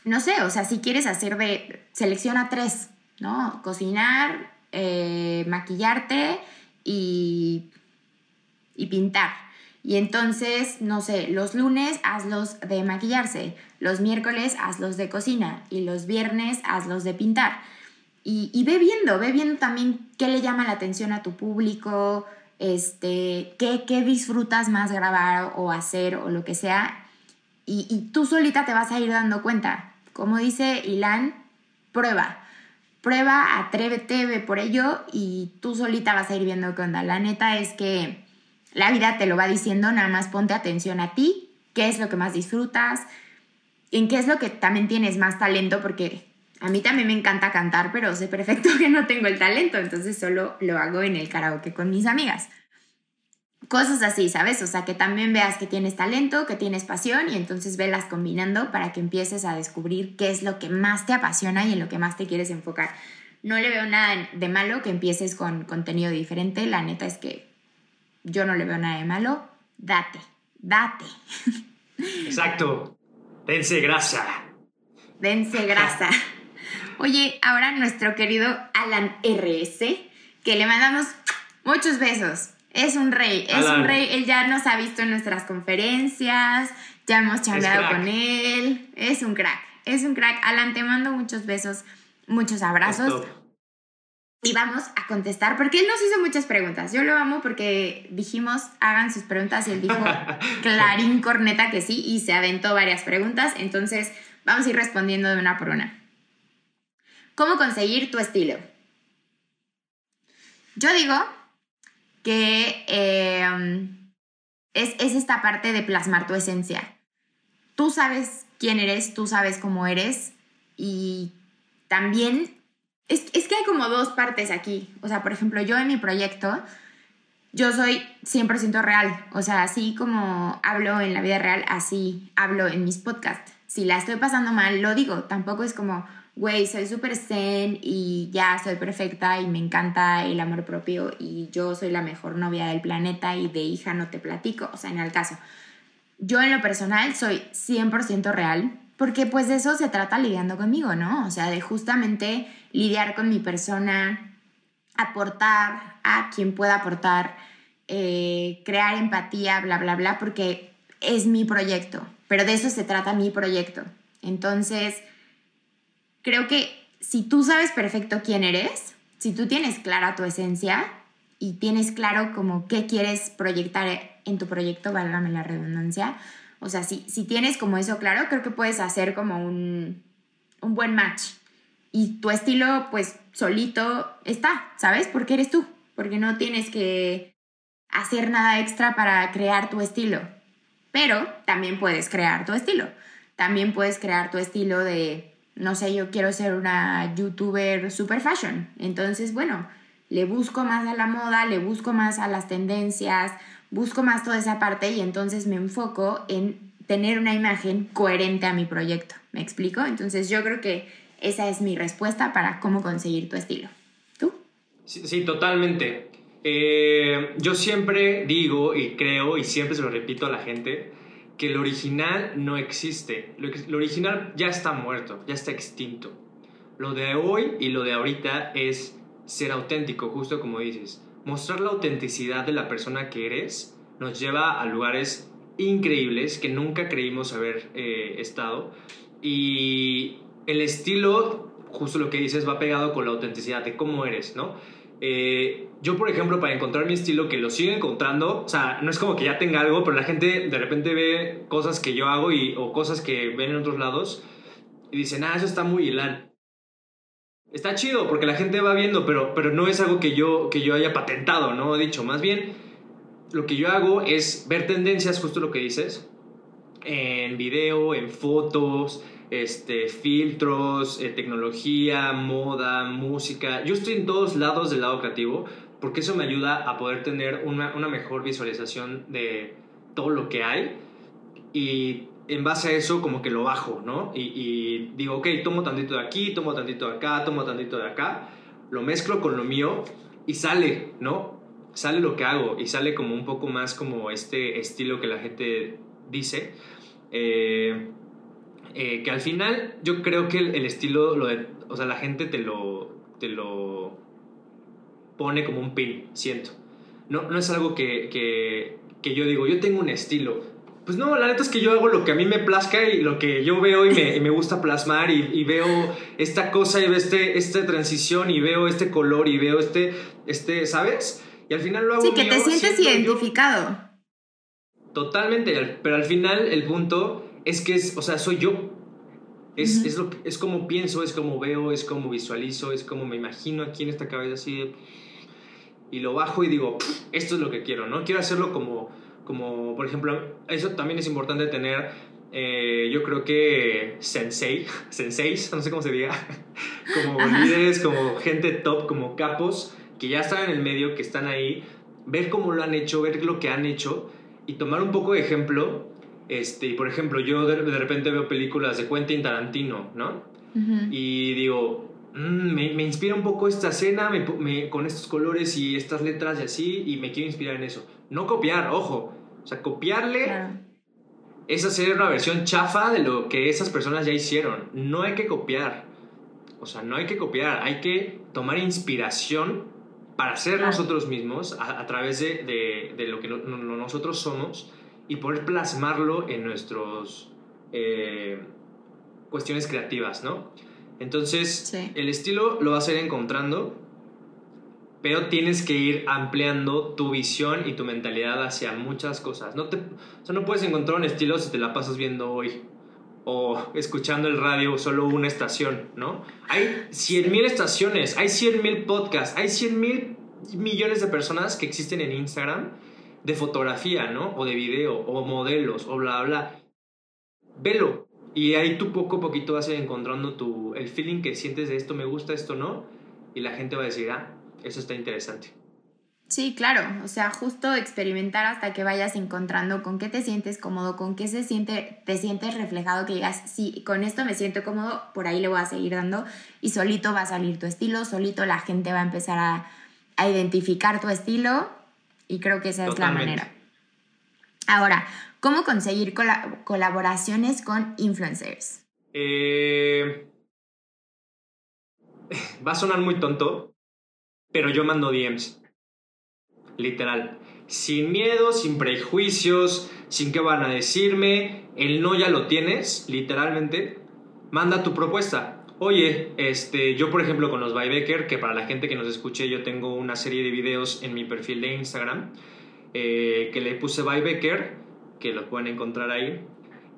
no sé, o sea, si quieres hacer de, selecciona tres, ¿no? Cocinar, eh, maquillarte y, y pintar. Y entonces, no sé, los lunes hazlos de maquillarse, los miércoles hazlos de cocina y los viernes hazlos de pintar. Y, y, ve viendo, ve viendo también qué le llama la atención a tu público, este, qué, qué disfrutas más grabar o hacer o lo que sea. Y, tú solita te vas a ir dando cuenta. Como dice Ilan, prueba. Prueba, atrévete, ve por ello y tú solita vas a ir viendo qué onda. La neta es que la vida te lo va diciendo, nada más ponte atención a ti, qué es lo que más disfrutas, en qué es lo que también tienes más talento, porque a mí también me encanta cantar, pero sé perfecto que no tengo el talento, entonces solo lo hago en el karaoke con mis amigas. Cosas así, ¿sabes? O sea, que también veas que tienes talento, que tienes pasión y entonces velas combinando para que empieces a descubrir qué es lo que más te apasiona y en lo que más te quieres enfocar. No le veo nada de malo que empieces con contenido diferente, la neta es que yo no le veo nada de malo, date, date. Exacto. Dense grasa. Dense grasa. Oye, ahora nuestro querido Alan RS, que le mandamos muchos besos. Es un rey, es un rey. Él ya nos ha visto en nuestras conferencias, ya hemos charlado con él. Es un crack, es un crack. Alan, te mando muchos besos, muchos abrazos y vamos a contestar, porque él nos hizo muchas preguntas. Yo lo amo porque dijimos, hagan sus preguntas y él dijo clarín corneta que sí y se aventó varias preguntas. Entonces, vamos a ir respondiendo de una por una. ¿Cómo conseguir tu estilo? Yo digo que em, es, es esta parte de plasmar tu esencia. Tú sabes quién eres, tú sabes cómo eres y también es, que hay como dos partes aquí. O sea, por ejemplo, yo en mi proyecto, yo soy 100% real. O sea, así como hablo en la vida real, así hablo en mis podcasts. Si la estoy pasando mal, lo digo. Tampoco es como, güey, soy súper zen y ya soy perfecta y me encanta el amor propio y yo soy la mejor novia del planeta y de hija no te platico. O sea, en el caso. Yo en lo personal soy 100% real porque pues de eso se trata lidiando conmigo, ¿no? O sea, de justamente lidiar con mi persona, aportar a quien pueda aportar, eh, crear empatía, bla, bla, bla, porque es mi proyecto, pero de eso se trata mi proyecto. Entonces, creo que si tú sabes perfecto quién eres, si tú tienes clara tu esencia y tienes claro como qué quieres proyectar en tu proyecto, válgame la redundancia, o sea, si, si tienes como eso claro, creo que puedes hacer como un, un buen match. Y tu estilo, pues, solito está, ¿sabes? Porque eres tú. Porque no tienes que hacer nada extra para crear tu estilo. Pero también puedes crear tu estilo. También puedes crear tu estilo de, no sé, yo quiero ser una youtuber super fashion. Entonces, bueno, le busco más a la moda, le busco más a las tendencias, busco más toda esa parte y entonces me enfoco en tener una imagen coherente a mi proyecto. ¿Me explico? Entonces yo creo que esa es mi respuesta para cómo conseguir tu estilo. ¿Tú? Sí, totalmente. Eh, yo siempre digo y creo y siempre se lo repito a la gente que el original no existe. Lo, lo original ya está muerto, ya está extinto. Lo de hoy y lo de ahorita es ser auténtico, justo como dices mostrar la autenticidad de la persona que eres nos lleva a lugares increíbles que nunca creímos haber eh, estado. Y el estilo, justo lo que dices, va pegado con la autenticidad de cómo eres, ¿no? Eh, yo, por ejemplo, para encontrar mi estilo, que lo sigo encontrando, o sea, no es como que ya tenga algo, pero la gente de repente ve cosas que yo hago y, o cosas que ven en otros lados y dicen, ah, eso está muy hilán está chido porque la gente va viendo, pero, pero no es algo que yo, que yo haya patentado, ¿no? He dicho, más bien, lo que yo hago es ver tendencias, justo lo que dices, en video, en fotos, este, filtros, eh, tecnología, moda, música. Yo estoy en todos lados del lado creativo porque eso me ayuda a poder tener una, una mejor visualización de todo lo que hay y en base a eso como que lo bajo, ¿no? Y, digo, ok, tomo tantito de aquí, tomo tantito de acá, tomo tantito de acá, lo mezclo con lo mío y sale, ¿no? Sale lo que hago y sale como un poco más como este estilo que la gente dice. Eh, eh, que al final yo creo que el, estilo, lo de, o sea, la gente te lo, te lo pone como un pin, siento. No, no es algo que, que, que yo digo, yo tengo un estilo. Pues no, la neta es que yo hago lo que a mí me plazca y lo que yo veo y me, me gusta plasmar y, y, veo esta cosa y veo este, esta transición y veo este color y veo este, este ¿sabes? Y al final lo hago Sí, que te sientes identificado. Totalmente, pero al final el punto es que es, o sea, soy yo. Es, es, lo, es como pienso, es como veo, es como visualizo, es como me imagino aquí en esta cabeza así. y lo bajo y digo, esto es lo que quiero, ¿no? Quiero hacerlo como, como por ejemplo, eso también es importante tener, eh, yo creo que sensei, senseis, no sé cómo se diga, como líderes, como gente top, como capos, que ya están en el medio, que están ahí, ver cómo lo han hecho, ver lo que han hecho y tomar un poco de ejemplo. Este, y por ejemplo, yo de, repente veo películas de Quentin Tarantino, ¿no? Y digo, mm, me, me, inspira un poco esta escena me, con estos colores y estas letras y así, y me quiero inspirar en eso. No copiar, ojo. O sea, copiarle es hacer una versión chafa de lo que esas personas ya hicieron. No hay que copiar. O sea, no hay que copiar, hay que tomar inspiración para ser nosotros mismos a, través de, de, lo que nosotros somos y poder plasmarlo en nuestras eh, cuestiones creativas, ¿no? Entonces, el estilo lo vas a ir encontrando, pero tienes que ir ampliando tu visión y tu mentalidad hacia muchas cosas. No te, o sea, no puedes encontrar un estilo si te la pasas viendo hoy o escuchando el radio solo una estación, ¿no? Hay 100.000 estaciones, hay 100.000 podcasts, hay 100.000 millones de personas que existen en Instagram de fotografía, ¿no? O de video, o modelos, o bla, bla. Velo. Y ahí tú poco a poquito vas a ir encontrando tu, el feeling que sientes de esto me gusta, esto no. Y la gente va a decir, ah, eso está interesante. Sí, claro, o sea, justo experimentar hasta que vayas encontrando con qué te sientes cómodo, con qué se siente, te sientes reflejado, que digas, sí, con esto me siento cómodo, por ahí le voy a seguir dando y solito va a salir tu estilo, solito la gente va a empezar a, identificar tu estilo y creo que esa es la manera. Ahora, ¿cómo conseguir colaboraciones con influencers? Eh, va a sonar muy tonto, pero yo mando DMs literal. Sin miedo, sin prejuicios, sin qué van a decirme, el no ya lo tienes, literalmente. Manda tu propuesta. Oye, este, yo por ejemplo con los Bybecker, que para la gente que nos escuche, yo tengo una serie de videos en mi perfil de Instagram eh, que le puse Bybecker, que lo pueden encontrar ahí.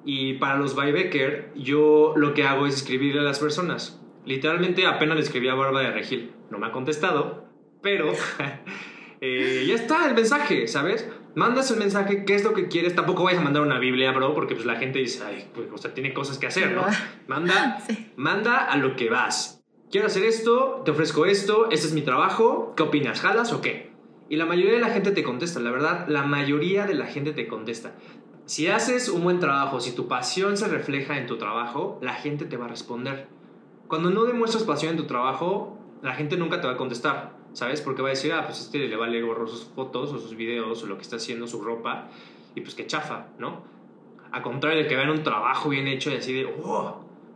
Y para los Bybecker, yo lo que hago es escribirle a las personas. Literalmente apenas le escribí a Barba de Regil. No me ha contestado, pero Eh, ya está el mensaje, ¿sabes? Mandas el mensaje, qué es lo que quieres. Tampoco vayas a mandar una Biblia, bro, porque pues la gente dice, ay, pues, o sea, tiene cosas que hacer, ¿no? Manda, manda a lo que vas. Quiero hacer esto, te ofrezco esto, este es mi trabajo, ¿qué opinas? ¿Jalas o qué? Y la mayoría de la gente te contesta, la verdad, la mayoría de la gente te contesta. Si haces un buen trabajo, si tu pasión se refleja en tu trabajo, la gente te va a responder. Cuando no demuestras pasión en tu trabajo, la gente nunca te va a contestar. ¿Sabes? Porque va a decir, ah, pues este le vale gorro sus fotos o sus videos o lo que está haciendo, su ropa, y pues que chafa, ¿no? A contrario de que vean un trabajo bien hecho y así de, wow,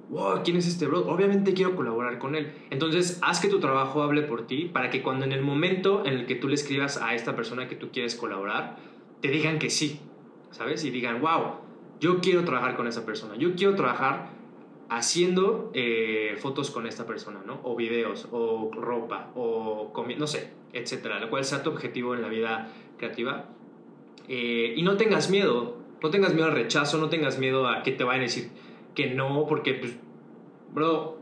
wow, ¿quién es este bro? Obviamente quiero colaborar con él. Entonces, haz que tu trabajo hable por ti para que cuando en el momento en el que tú le escribas a esta persona que tú quieres colaborar, te digan que sí, ¿sabes? Y digan, wow, yo quiero trabajar con esa persona, yo quiero trabajar haciendo eh, fotos con esta persona, ¿no? O videos, o ropa, o no sé, etcétera, lo cual sea tu objetivo en la vida creativa. Eh, y no tengas miedo, no tengas miedo al rechazo, no tengas miedo a que te vayan a decir que no, porque, pues, bro,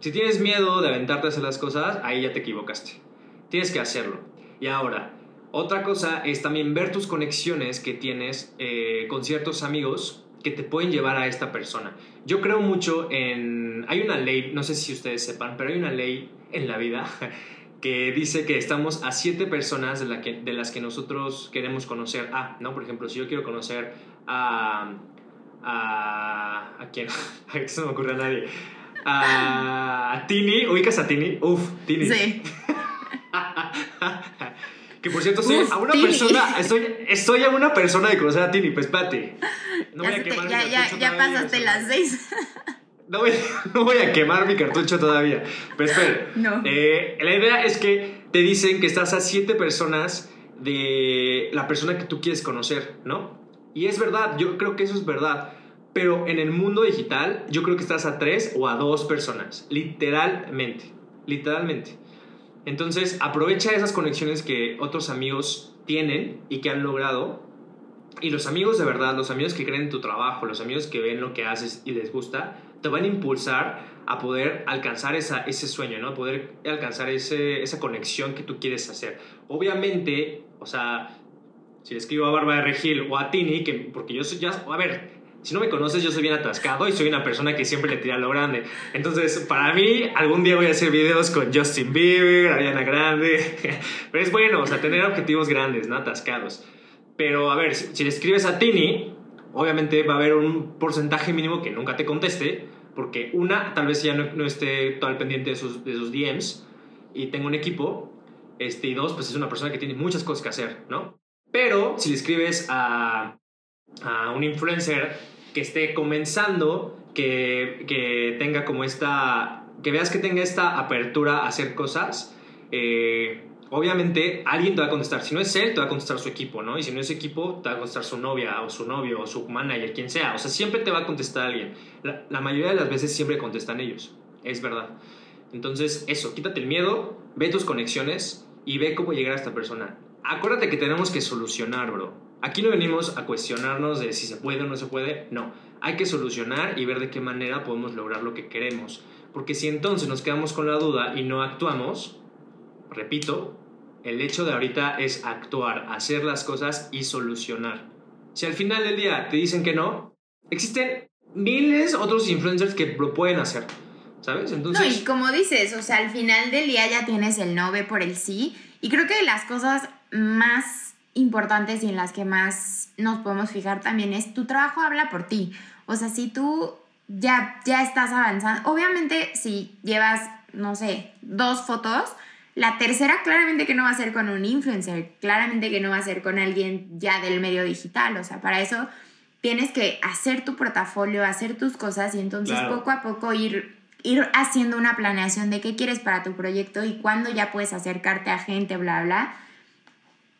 si tienes miedo de aventarte a hacer las cosas, ahí ya te equivocaste. Tienes que hacerlo. Y ahora, otra cosa es también ver tus conexiones que tienes eh, con ciertos amigos que te pueden llevar a esta persona. Yo creo mucho en... Hay una ley, no sé si ustedes sepan, pero hay una ley en la vida que dice que estamos a siete personas de, la que, de las que nosotros queremos conocer a, ¿no? Por ejemplo, si yo quiero conocer a... ¿A, ¿a quién? A no se me ocurre a nadie. A, Tini, ¿ubicas a Tini? Uf, Tini. Sí. que por cierto, soy a una persona, estoy, estoy a una persona de conocer a Tini, pues espérate. No voy a quemar ya, mi ya, cartucho ya todavía, pasaste las seis. No voy, no voy a quemar mi cartucho todavía. Pero espera. No. Eh, la idea es que te dicen que estás a siete personas de la persona que tú quieres conocer, ¿no? Y es verdad, yo creo que eso es verdad. Pero en el mundo digital, yo creo que estás a tres o a dos personas. Literalmente. Literalmente. Entonces, aprovecha esas conexiones que otros amigos tienen y que han logrado. Y los amigos de verdad, los amigos que creen en tu trabajo, los amigos que ven lo que haces y les gusta, te van a impulsar a poder alcanzar esa, ese sueño, ¿no? Poder alcanzar ese, esa conexión que tú quieres hacer. Obviamente, o sea, si le escribo a Bárbara Regil o a Tini, que, porque yo soy ya, a ver, si no me conoces, yo soy bien atascado y soy una persona que siempre le tira lo grande. Entonces, para mí, algún día voy a hacer videos con Justin Bieber, Ariana Grande. Pero es bueno, o sea, tener objetivos grandes, no atascados. Pero, a ver, si, si le escribes a Tini, obviamente va a haber un porcentaje mínimo que nunca te conteste, porque una, tal vez ya no, no esté todo al pendiente de sus, de sus DMs y tengo un equipo, este, y dos, pues es una persona que tiene muchas cosas que hacer, ¿no? Pero si le escribes a, a un influencer que esté comenzando, que, que tenga como esta, que veas que tenga esta apertura a hacer cosas, eh, obviamente alguien te va a contestar. Si no es él, te va a contestar su equipo, ¿no? Y si no es equipo, te va a contestar su novia o su novio o su manager, quien sea. O sea, siempre te va a contestar alguien. La, la mayoría de las veces siempre contestan ellos. Es verdad. Entonces, eso, quítate el miedo, ve tus conexiones y ve cómo llegar a esta persona. Acuérdate que tenemos que solucionar, bro. Aquí no venimos a cuestionarnos de si se puede o no se puede. No, hay que solucionar y ver de qué manera podemos lograr lo que queremos. Porque si entonces nos quedamos con la duda y no actuamos, repito, el hecho de ahorita es actuar, hacer las cosas y solucionar. Si al final del día te dicen que no, existen miles otros influencers que lo pueden hacer. ¿Sabes? Entonces... No, y como dices, o sea, al final del día ya tienes el no, ve por el sí. Y creo que las cosas más importantes y en las que más nos podemos fijar también es tu trabajo habla por ti. O sea, si tú ya, ya estás avanzando, obviamente si llevas, no sé, dos fotos, la tercera claramente que no va a ser con un influencer, claramente que no va a ser con alguien ya del medio digital. O sea, para eso tienes que hacer tu portafolio, hacer tus cosas y entonces Claro. poco a poco ir ir haciendo una planeación de qué quieres para tu proyecto y cuándo ya puedes acercarte a gente, bla, bla.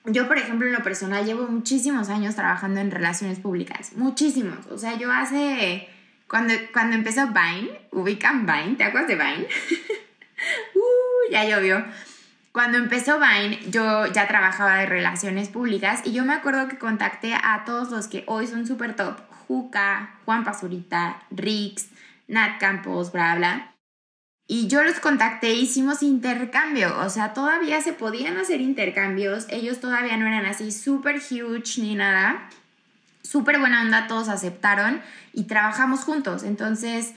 Yo, por ejemplo, en lo personal llevo muchísimos años trabajando en relaciones públicas, muchísimos. O sea, yo hace, cuando, cuando empezó Vine, ubican Vine, ¿te acuerdas de Vine? uh, ya llovió. Cuando empezó Vine, yo ya trabajaba de relaciones públicas y yo me acuerdo que contacté a todos los que hoy son súper top. Juca, Juan Pazurita, Rix, Nat Campos, bla, bla. Y yo los contacté, hicimos intercambio, o sea, todavía se podían hacer intercambios, ellos todavía no eran así súper huge ni nada, súper buena onda, todos aceptaron y trabajamos juntos. Entonces,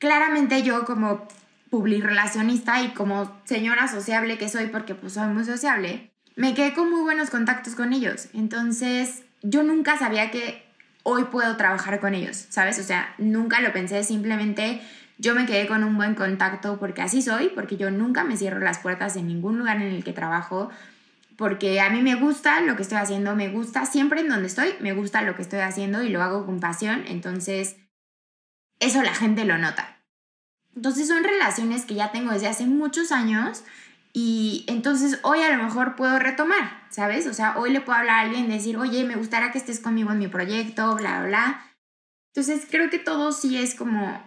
claramente yo como publirelacionista y como señora sociable que soy, porque pues soy muy sociable, me quedé con muy buenos contactos con ellos. Entonces, yo nunca sabía que hoy puedo trabajar con ellos, ¿sabes? O sea, nunca lo pensé, simplemente yo me quedé con un buen contacto porque así soy, porque yo nunca me cierro las puertas en ningún lugar en el que trabajo, porque a mí me gusta lo que estoy haciendo, me gusta siempre en donde estoy, me gusta lo que estoy haciendo y lo hago con pasión, entonces eso la gente lo nota. Entonces son relaciones que ya tengo desde hace muchos años y entonces hoy a lo mejor puedo retomar, ¿sabes? O sea, hoy le puedo hablar a alguien y decir, oye, me gustaría que estés conmigo en mi proyecto, bla, bla. Entonces creo que todo sí es como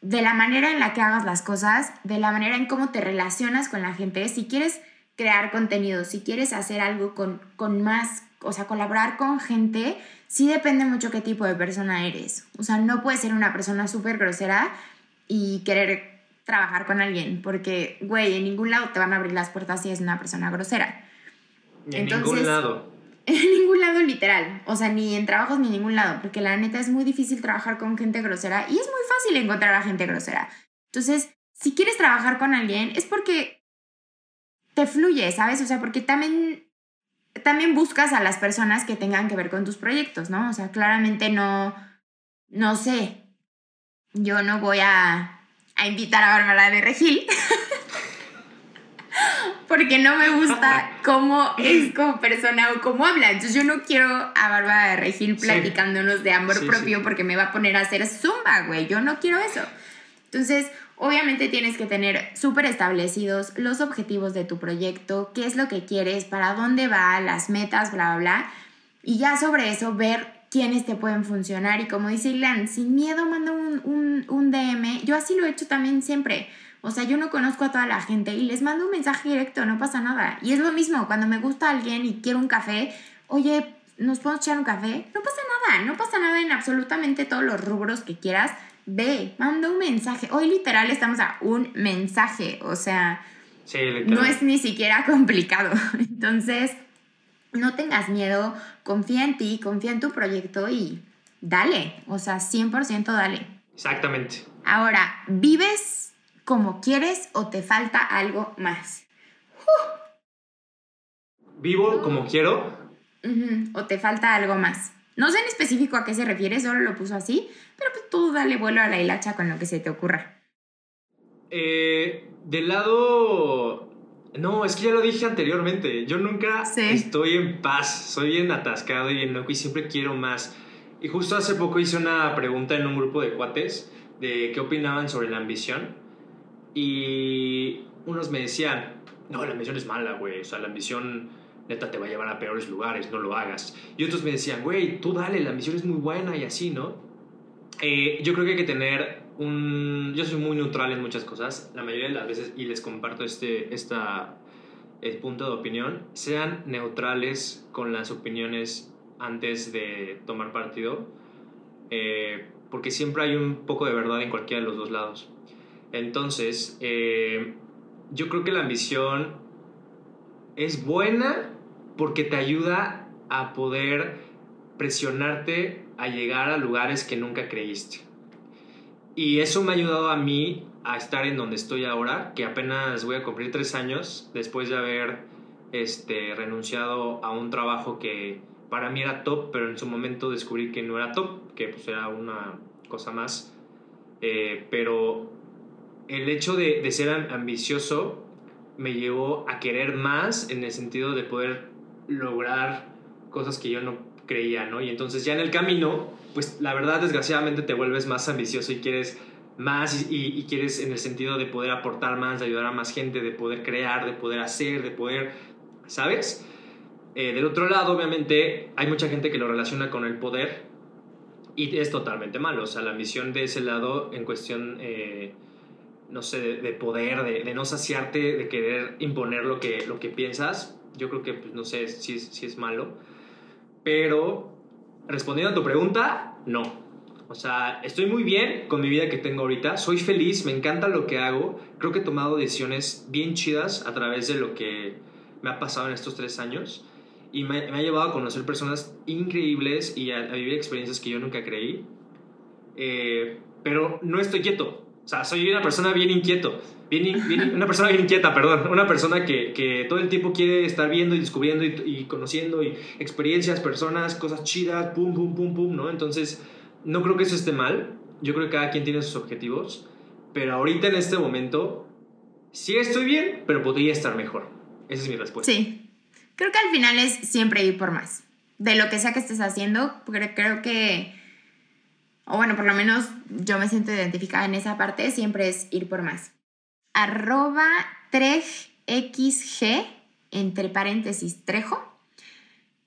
de la manera en la que hagas las cosas, de la manera en cómo te relacionas con la gente. Si quieres crear contenido, si quieres hacer algo con, con más, o sea, colaborar con gente, sí depende mucho qué tipo de persona eres. O sea, no puedes ser una persona súper grosera y querer trabajar con alguien, porque, güey, en ningún lado te van a abrir las puertas si eres una persona grosera. Ni en ningún lado. En ningún lado literal, o sea, ni en trabajos ni en ningún lado, porque la neta es muy difícil trabajar con gente grosera y es muy fácil encontrar a gente grosera. Entonces, si quieres trabajar con alguien es porque te fluye, ¿sabes? O sea, porque también, también buscas a las personas que tengan que ver con tus proyectos, ¿no? O sea, claramente no, no sé, yo no voy a, a invitar a Bárbara de Regil. porque porque no me gusta cómo es como persona o cómo habla. Entonces yo no quiero a Bárbara de Regil platicándonos de amor propio porque me va a poner a hacer zumba, güey. Yo no quiero eso. Entonces, obviamente tienes que tener súper establecidos los objetivos de tu proyecto, qué es lo que quieres, para dónde va, las metas, bla, bla, bla. Y ya sobre eso ver quiénes te pueden funcionar. Y como dice Ilan, sin miedo manda un, un, un DM. Yo así lo he hecho también siempre o sea, yo no conozco a toda la gente y les mando un mensaje directo, no pasa nada. Y es lo mismo, cuando me gusta alguien y quiero un café, oye, ¿nos podemos echar un café? No pasa nada, no pasa nada en absolutamente todos los rubros que quieras. Ve, manda un mensaje. Hoy literal estamos a un mensaje, o sea, no es ni siquiera complicado. Entonces, no tengas miedo, confía en ti, confía en tu proyecto y dale, o sea, 100% dale. Exactamente. Ahora, ¿vives como quieres o te falta algo más? ¿Vivo como quiero? O te falta algo más. No sé en específico a qué se refiere, solo lo puso así, pero pues tú dale vuelo a la hilacha con lo que se te ocurra. Eh, del lado... No, es que ya lo dije anteriormente. Yo nunca estoy en paz. Soy bien atascado y bien loco y siempre quiero más. Y justo hace poco hice una pregunta en un grupo de cuates de qué opinaban sobre la ambición. Y unos me decían, no, la ambición es mala, güey. O sea, la ambición neta te va a llevar a peores lugares, no lo hagas. Y otros me decían, güey, tú dale, la ambición es muy buena y así, ¿no? Eh, yo creo que hay que tener un... Yo soy muy neutral en muchas cosas, la mayoría de las veces, y les comparto este esta, el punto de opinión, sean neutrales con las opiniones antes de tomar partido, eh, porque siempre hay un poco de verdad en cualquiera de los dos lados. Entonces, eh, yo creo que la ambición es buena porque te ayuda a poder presionarte a llegar a lugares que nunca creíste. Y eso me ha ayudado a mí a estar en donde estoy ahora, que apenas voy a cumplir tres años después de haber este, renunciado a un trabajo que para mí era top, pero en su momento descubrí que no era top, que pues era una cosa más. Eh, pero el hecho de, ser ambicioso me llevó a querer más en el sentido de poder lograr cosas que yo no creía, ¿no? Y entonces ya en el camino, pues la verdad desgraciadamente te vuelves más ambicioso y quieres más y, quieres en el sentido de poder aportar más, de ayudar a más gente, de poder crear, de poder hacer, de poder, ¿sabes? Eh, del otro lado, obviamente, hay mucha gente que lo relaciona con el poder y es totalmente malo. O sea, la ambición de ese lado en cuestión... Eh, no sé, de, poder, de, no saciarte, de querer imponer lo que, lo que piensas, yo creo que, pues, no sé si, si es malo. Pero, respondiendo a tu pregunta, no. O sea, estoy muy bien con mi vida que tengo ahorita, soy feliz, me encanta lo que hago, creo que he tomado decisiones bien chidas a través de lo que me ha pasado en estos tres años y me, ha llevado a conocer personas increíbles y a, vivir experiencias que yo nunca creí. Eh, pero no estoy quieto, o sea, soy una persona bien inquieto. Bien, una persona bien inquieta, perdón. Una persona que, que, todo el tiempo quiere estar viendo y descubriendo y, conociendo y experiencias, personas, cosas chidas, pum, pum, pum, pum, ¿no? Entonces, no creo que eso esté mal. Yo creo que cada quien tiene sus objetivos. Pero ahorita en este momento, sí estoy bien, pero podría estar mejor. Esa es mi respuesta. Sí. Creo que al final es siempre ir por más. De lo que sea que estés haciendo, porque creo que o bueno, por lo menos yo me siento identificada en esa parte, siempre es ir por más. Arroba trejxg, entre paréntesis, trejo.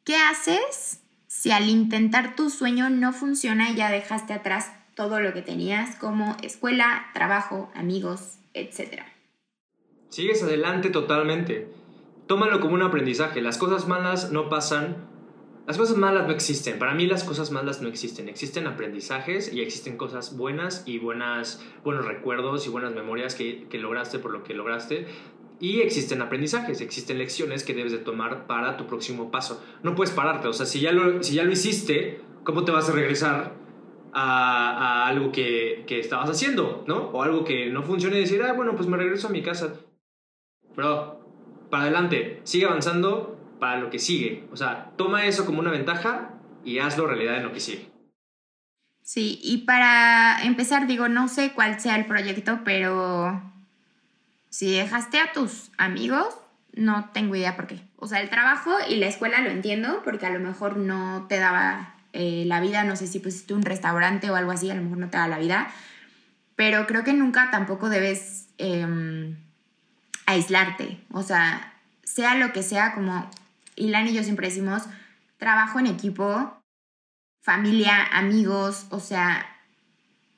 ¿Qué haces si al intentar tu sueño no funciona y ya dejaste atrás todo lo que tenías como escuela, trabajo, amigos, etcétera? Sigues adelante totalmente. Tómalo como un aprendizaje. Las cosas malas no pasan las cosas malas no existen. Para mí las cosas malas no existen. Existen aprendizajes y existen cosas buenas y buenas, buenos recuerdos y buenas memorias que, que lograste por lo que lograste. Y existen aprendizajes, existen lecciones que debes de tomar para tu próximo paso. No puedes pararte, o sea, si ya lo, si ya lo hiciste, ¿cómo te vas a regresar a, algo que, que, estabas haciendo, ¿no? O algo que no funcione y decir, ah, bueno, pues me regreso a mi casa. Pero, para adelante, sigue avanzando para lo que sigue. O sea, toma eso como una ventaja y hazlo realidad en lo que sigue. Sí, y para empezar, digo, no sé cuál sea el proyecto, pero si dejaste a tus amigos, no tengo idea por qué. O sea, el trabajo y la escuela lo entiendo porque a lo mejor no te daba eh, la vida, no sé si pusiste un restaurante o algo así, a lo mejor no te da la vida, pero creo que nunca tampoco debes em, aislarte. O sea, sea lo que sea, como Ilan y yo siempre decimos, trabajo en equipo, familia, amigos, o sea,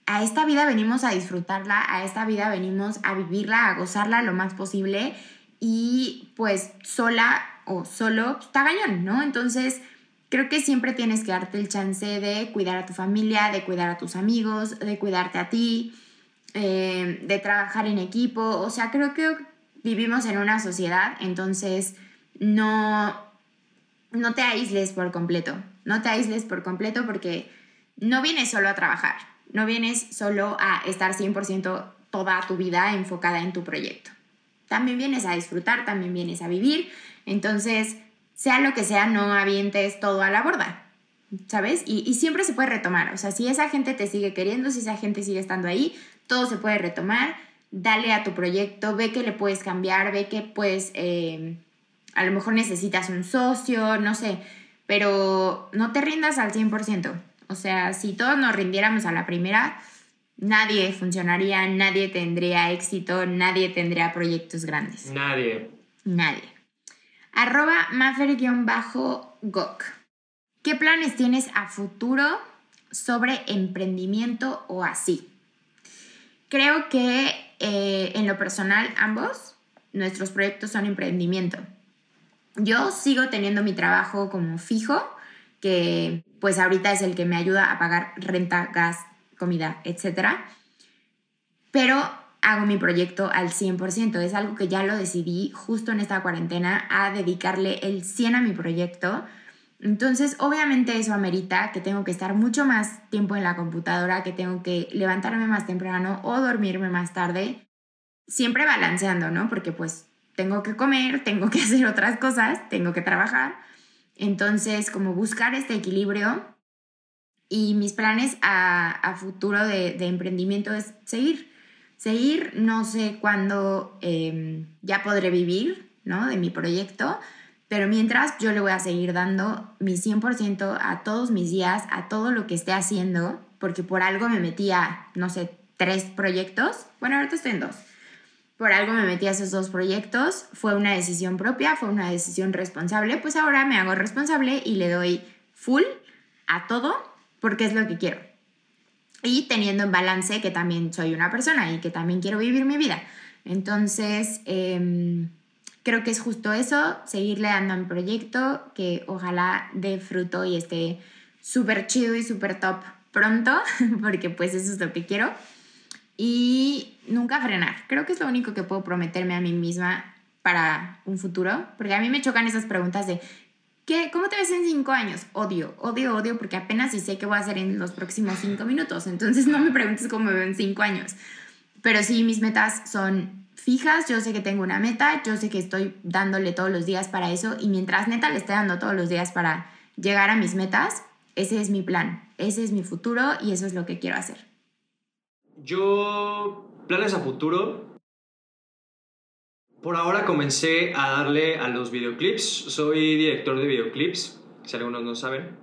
a esta vida venimos a disfrutarla, a esta vida venimos a vivirla, a gozarla lo más posible y pues sola o solo pues, está gañón, ¿no? Entonces creo que siempre tienes que darte el chance de cuidar a tu familia, de cuidar a tus amigos, de cuidarte a ti, eh, de trabajar en equipo, o sea, creo que vivimos en una sociedad, entonces no, no te aísles por completo, no te aísles por completo porque no vienes solo a trabajar, no vienes solo a estar 100% toda tu vida enfocada en tu proyecto. También vienes a disfrutar, también vienes a vivir. Entonces, sea lo que sea, no avientes todo a la borda, ¿sabes? Y, siempre se puede retomar. O sea, si esa gente te sigue queriendo, si esa gente sigue estando ahí, todo se puede retomar. Dale a tu proyecto, ve que le puedes cambiar, ve que pues eh, a lo mejor necesitas un socio, no sé, pero no te rindas al 100%. O sea, si todos nos rindiéramos a la primera, nadie funcionaría, nadie tendría éxito, nadie tendría proyectos grandes. Nadie. Nadie. Arroba Maffer-Gok. ¿Qué planes tienes a futuro sobre emprendimiento o así? Creo que eh, en lo personal ambos, nuestros proyectos son emprendimiento. Yo sigo teniendo mi trabajo como fijo, que pues ahorita es el que me ayuda a pagar renta, gas, comida, etc. Pero hago mi proyecto al 100%. Es algo que ya lo decidí justo en esta cuarentena a dedicarle el 100 a mi proyecto. Entonces, obviamente eso amerita que tengo que estar mucho más tiempo en la computadora, que tengo que levantarme más temprano o dormirme más tarde, siempre balanceando, ¿no? Porque pues tengo que comer, tengo que hacer otras cosas, tengo que trabajar. Entonces, como buscar este equilibrio y mis planes a, futuro de, emprendimiento es seguir, seguir, no sé cuándo em, ya podré vivir, ¿no? De mi proyecto, pero mientras yo le voy a seguir dando mi 100% a todos mis días, a todo lo que esté haciendo, porque por algo me metí a, no sé, tres proyectos. Bueno, ahorita estoy en dos por algo me metí a esos dos proyectos, fue una decisión propia, fue una decisión responsable, pues ahora me hago responsable y le doy full a todo porque es lo que quiero. Y teniendo en balance que también soy una persona y que también quiero vivir mi vida. Entonces, em, creo que es justo eso, seguirle dando a mi proyecto, que ojalá dé fruto y esté súper chido y súper top pronto, porque pues eso es lo que quiero y nunca frenar. Creo que es lo único que puedo prometerme a mí misma para un futuro, porque a mí me chocan esas preguntas de ¿qué, ¿cómo te ves en cinco años? Odio, odio, odio, porque apenas sí sé qué voy a hacer en los próximos cinco minutos, entonces no me preguntes cómo me veo en cinco años. Pero sí, mis metas son fijas, yo sé que tengo una meta, yo sé que estoy dándole todos los días para eso y mientras neta le esté dando todos los días para llegar a mis metas, ese es mi plan, ese es mi futuro y eso es lo que quiero hacer. Yo, planes a futuro. Por ahora comencé a darle a los videoclips. Soy director de videoclips, si algunos no saben.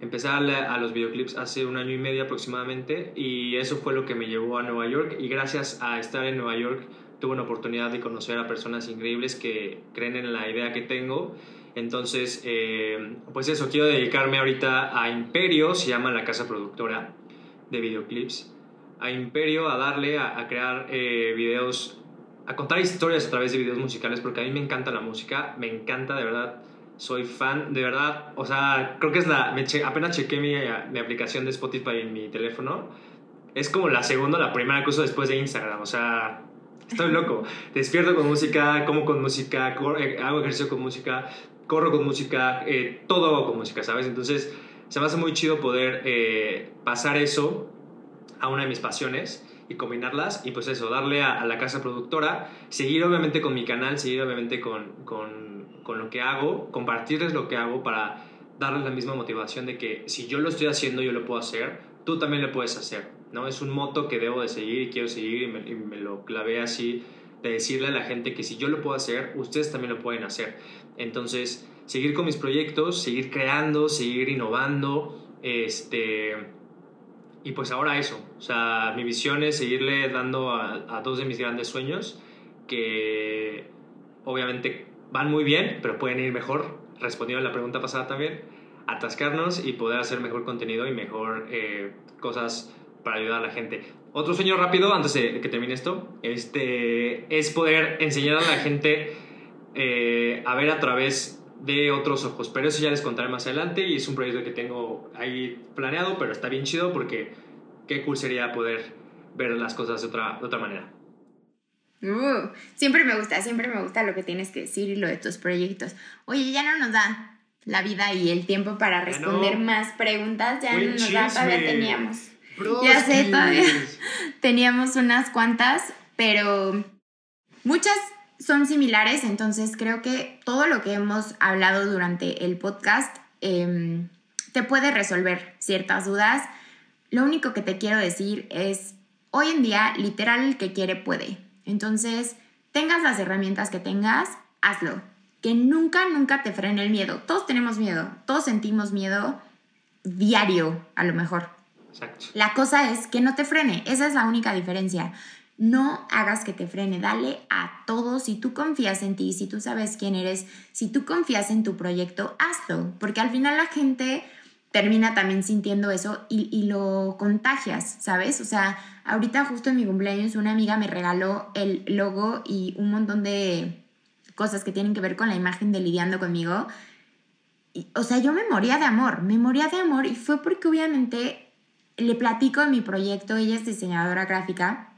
Empecé a darle a los videoclips hace un año y medio aproximadamente y eso fue lo que me llevó a Nueva York y gracias a estar en Nueva York tuve una oportunidad de conocer a personas increíbles que creen en la idea que tengo. Entonces, eh, pues eso, quiero dedicarme ahorita a Imperio, se llama la casa productora de videoclips a Imperio a darle a, crear eh, videos, a contar historias a través de videos musicales, porque a mí me encanta la música, me encanta de verdad, soy fan, de verdad, o sea, creo que es la, apenas chequé mi, mi, aplicación de Spotify en mi teléfono, es como la segunda, la primera cosa después de Instagram, o sea, estoy loco, despierto con música, como con música, eh, hago ejercicio con música, corro con música, eh, todo hago con música, ¿sabes? Entonces, se me hace muy chido poder pasar eso a una de mis pasiones y combinarlas y pues eso, darle a, la casa productora, seguir obviamente con mi canal, seguir obviamente con, con, lo que hago, compartirles lo que hago para darles la misma motivación de que si yo lo estoy haciendo, yo lo puedo hacer, tú también lo puedes hacer, ¿no? Es un moto que debo de seguir y quiero seguir y me, lo clavé así de decirle a la gente que si yo lo puedo hacer, ustedes también lo pueden hacer. Entonces, seguir con mis proyectos, seguir creando, seguir innovando, este... Y pues ahora eso, o sea, mi visión es seguirle dando a, a dos de mis grandes sueños que obviamente van muy bien, pero pueden ir mejor, respondiendo a la pregunta pasada también, atascarnos y poder hacer mejor contenido y mejor eh, cosas para ayudar a la gente. Otro sueño rápido, antes de que termine esto, este, es poder enseñar a la gente eh, a ver a través de otros ojos. Pero eso ya les contaré más adelante y es un proyecto que tengo ahí planeado, pero está bien chido porque qué cool sería poder ver las cosas de otra, de otra manera. Uh, siempre me gusta, siempre me gusta lo que tienes que decir y lo de tus proyectos. Oye, ya no nos da la vida y el tiempo para responder más preguntas, ya no nos da, todavía teníamos. Ya sé, todavía teníamos unas cuantas, pero muchas son similares, entonces creo que todo lo que hemos hablado durante el podcast em, te puede resolver ciertas dudas. Lo único que te quiero decir es, hoy en día, literal, el que quiere puede. Entonces, tengas las herramientas que tengas, hazlo. Que nunca, nunca te frene el miedo. Todos tenemos miedo, todos sentimos miedo diario, a lo mejor. Exacto. La cosa es que no te frene, esa es la única diferencia. No hagas que te frene, dale a todo. Si tú confías en ti, si tú sabes quién eres, si tú confías en tu proyecto, hazlo, porque al final la gente termina también sintiendo eso y, lo contagias, ¿sabes? O sea, ahorita justo en mi cumpleaños una amiga me regaló el logo y un montón de cosas que tienen que ver con la imagen de lidiando conmigo. O sea, yo me moría de amor, me moría de amor y fue porque obviamente le platico de mi proyecto, ella es diseñadora gráfica,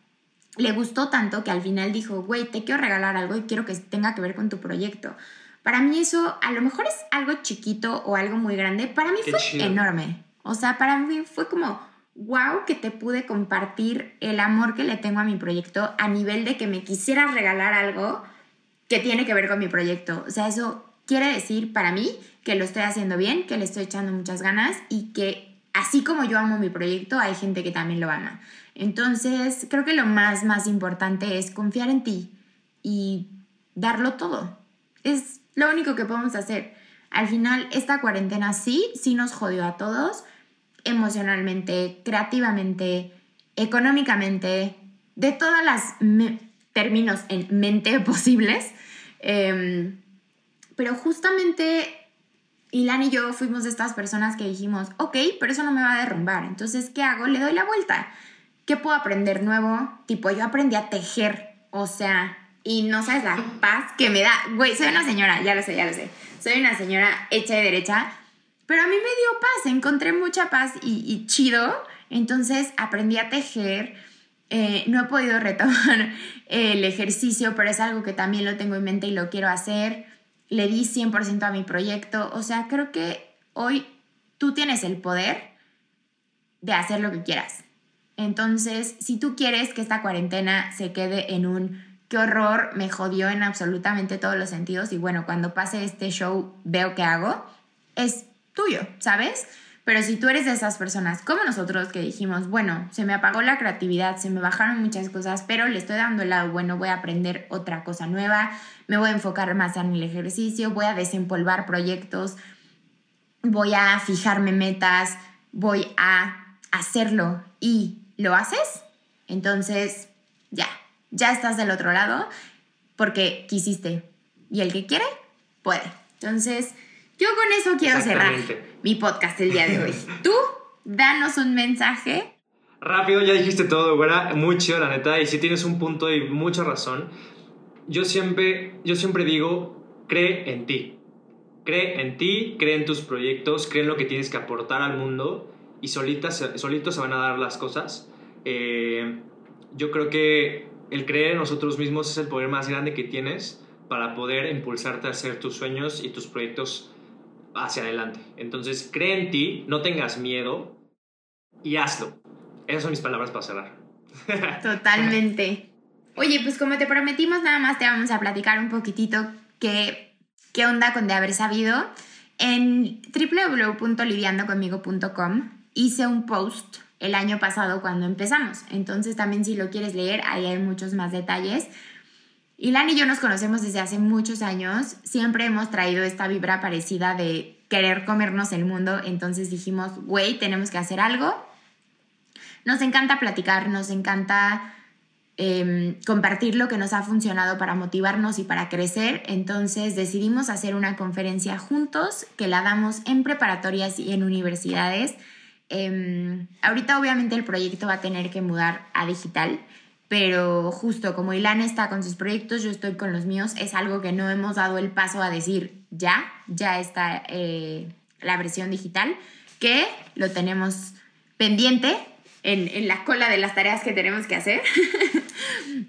le gustó tanto que al final dijo, güey, te quiero regalar algo y quiero que tenga que ver con tu proyecto. Para mí eso a lo mejor es algo chiquito o algo muy grande. Para mí fue enorme. O sea, para mí fue como, wow, que te pude compartir el amor que le tengo a mi proyecto a nivel de que me quisieras regalar algo que tiene que ver con mi proyecto. O sea, eso quiere decir para mí que lo estoy haciendo bien, que le estoy echando muchas ganas y que así como yo amo mi proyecto, hay gente que también lo ama. Entonces, creo que lo más, más importante es confiar en ti y darlo todo. Es lo único que podemos hacer. Al final, esta cuarentena sí, sí nos jodió a todos, emocionalmente, creativamente, económicamente, de todas las términos en mente posibles. Em, pero justamente Ilan y yo fuimos de estas personas que dijimos, ok, pero eso no me va a derrumbar. Entonces, ¿qué hago? Le doy la vuelta. ¿Qué puedo aprender nuevo? Tipo, yo aprendí a tejer. O sea, y no sabes la paz que me da. Güey, soy una señora, ya lo sé, ya lo sé. Soy una señora hecha de derecha, pero a mí me dio paz, encontré mucha paz y, chido. Entonces aprendí a tejer. Eh, no he podido retomar el ejercicio, pero es algo que también lo tengo en mente y lo quiero hacer. Le di 100% a mi proyecto. O sea, creo que hoy tú tienes el poder de hacer lo que quieras. Entonces, si tú quieres que esta cuarentena se quede en un qué horror, me jodió en absolutamente todos los sentidos y bueno, cuando pase este show veo qué hago, es tuyo, ¿sabes? Pero si tú eres de esas personas como nosotros que dijimos, bueno, se me apagó la creatividad, se me bajaron muchas cosas, pero le estoy dando el lado bueno, voy a aprender otra cosa nueva, me voy a enfocar más en el ejercicio, voy a desempolvar proyectos, voy a fijarme metas, voy a hacerlo y lo haces, entonces ya, ya estás del otro lado porque quisiste. Y el que quiere, puede. Entonces, yo con eso quiero cerrar mi podcast el día de hoy. Tú, danos un mensaje. Rápido, ya dijiste todo, güera. Muy chido, la neta. Y si tienes un punto y mucha razón. Yo siempre, yo siempre digo, cree en ti. Cree en ti, cree en tus proyectos, cree en lo que tienes que aportar al mundo y solitas, solitos se van a dar las cosas. Eh, yo creo que el creer en nosotros mismos es el poder más grande que tienes para poder impulsarte a hacer tus sueños y tus proyectos hacia adelante. Entonces, cree en ti, no tengas miedo y hazlo. Esas son mis palabras para cerrar. Totalmente. Oye, pues como te prometimos, nada más te vamos a platicar un poquitito qué, qué onda con de haber sabido. En www.lidiandoconmigo.com hice un post el año pasado cuando empezamos. Entonces también si lo quieres leer, ahí hay muchos más detalles. Ilan y yo nos conocemos desde hace muchos años, siempre hemos traído esta vibra parecida de querer comernos el mundo, entonces dijimos, güey, tenemos que hacer algo. Nos encanta platicar, nos encanta em, compartir lo que nos ha funcionado para motivarnos y para crecer, entonces decidimos hacer una conferencia juntos que la damos en preparatorias y en universidades. Em, ahorita obviamente el proyecto va a tener que mudar a digital, pero justo como Ilan está con sus proyectos, yo estoy con los míos, es algo que no hemos dado el paso a decir ya, ya está eh, la versión digital, que lo tenemos pendiente en, la cola de las tareas que tenemos que hacer.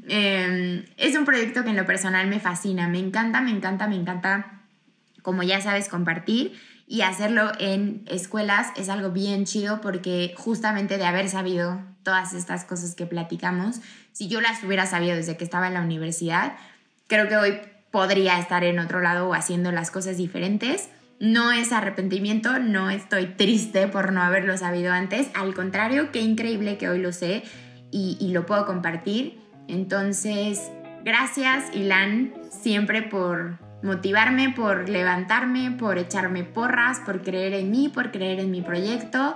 Em, es un proyecto que en lo personal me fascina, me encanta, me encanta, me encanta, como ya sabes, compartir y hacerlo en escuelas es algo bien chido porque justamente de haber sabido todas estas cosas que platicamos, si yo las hubiera sabido desde que estaba en la universidad, creo que hoy podría estar en otro lado o haciendo las cosas diferentes. No es arrepentimiento, no estoy triste por no haberlo sabido antes, al contrario, qué increíble que hoy lo sé y, lo puedo compartir. Entonces, gracias Ilan siempre por motivarme, por levantarme, por echarme porras, por creer en mí, por creer en mi proyecto,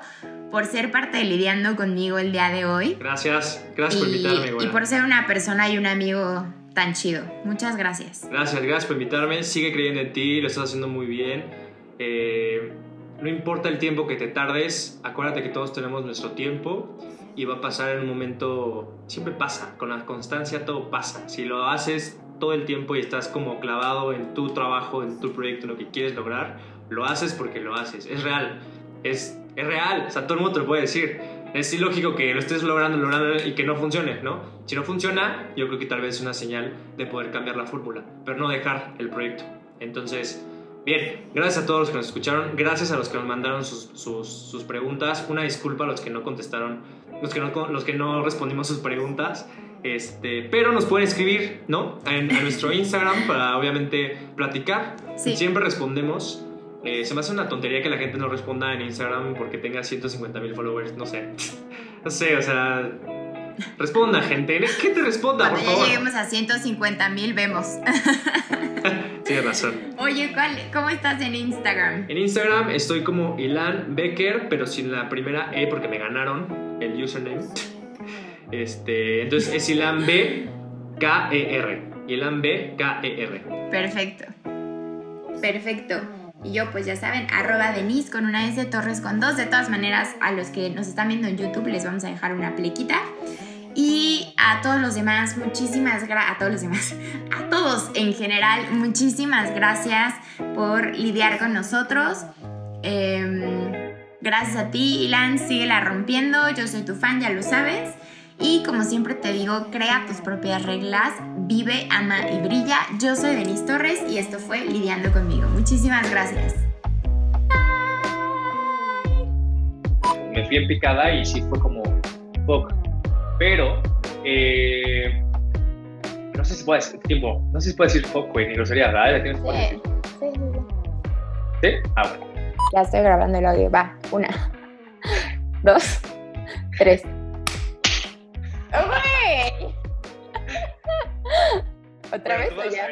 por ser parte de lidiando conmigo el día de hoy. Gracias, gracias por invitarme. Y por ser una persona y un amigo tan chido. Muchas gracias. Gracias, gracias por invitarme. Sigue creyendo en ti, lo estás haciendo muy bien. Eh, no importa el tiempo que te tardes, acuérdate que todos tenemos nuestro tiempo y va a pasar en un momento, siempre pasa, con la constancia todo pasa. Si lo haces todo el tiempo y estás como clavado en tu trabajo, en tu proyecto, en lo que quieres lograr, lo haces porque lo haces. Es real, es, es real, o sea, todo el mundo te lo puede decir. Es ilógico que lo estés logrando, logrando y que no funcione, ¿no? Si no funciona, yo creo que tal vez es una señal de poder cambiar la fórmula, pero no dejar el proyecto. Entonces, bien, gracias a todos los que nos escucharon, gracias a los que nos mandaron sus, sus, sus preguntas, una disculpa a los que no contestaron, los que no, los que no respondimos sus preguntas. Este, pero nos pueden escribir, ¿no? En, a nuestro Instagram para obviamente platicar. Siempre respondemos. Eh, se me hace una tontería que la gente no responda en Instagram porque tenga 150 mil followers, no sé. No sé, o sea, responda gente. ¿Qué te responda, Cuando por ya lleguemos a 150 mil, vemos. Tienes razón. Oye, ¿cómo estás en Instagram? En Instagram estoy como Ilan Becker, pero sin la primera E porque me ganaron el username. Este, entonces es Ilan B K E R. Ilan B K E R. Perfecto. Perfecto. Y yo, pues ya saben, arroba Denise con una S Torres con dos. De todas maneras, a los que nos están viendo en YouTube les vamos a dejar una plequita. Y a todos los demás, muchísimas gracias. A todos los demás, a todos en general, muchísimas gracias por lidiar con nosotros. Em, gracias a ti, Ilan, síguela rompiendo. Yo soy tu fan, ya lo sabes. Y como siempre te digo, crea tus propias reglas, vive, ama y brilla. Yo soy Denise Torres y esto fue Lidiando conmigo. Muchísimas gracias. Me fui en picada y sí fue como fuck. Pero eh, no sé si puede decir tiempo, no sé si puede decir fuck, güey, ni grosería, ¿verdad? ¿Tienes sí, sí, sí. ¿Sí? Ah, bueno. Ya estoy grabando el audio. Va, una, dos, tres. Otra vez ya.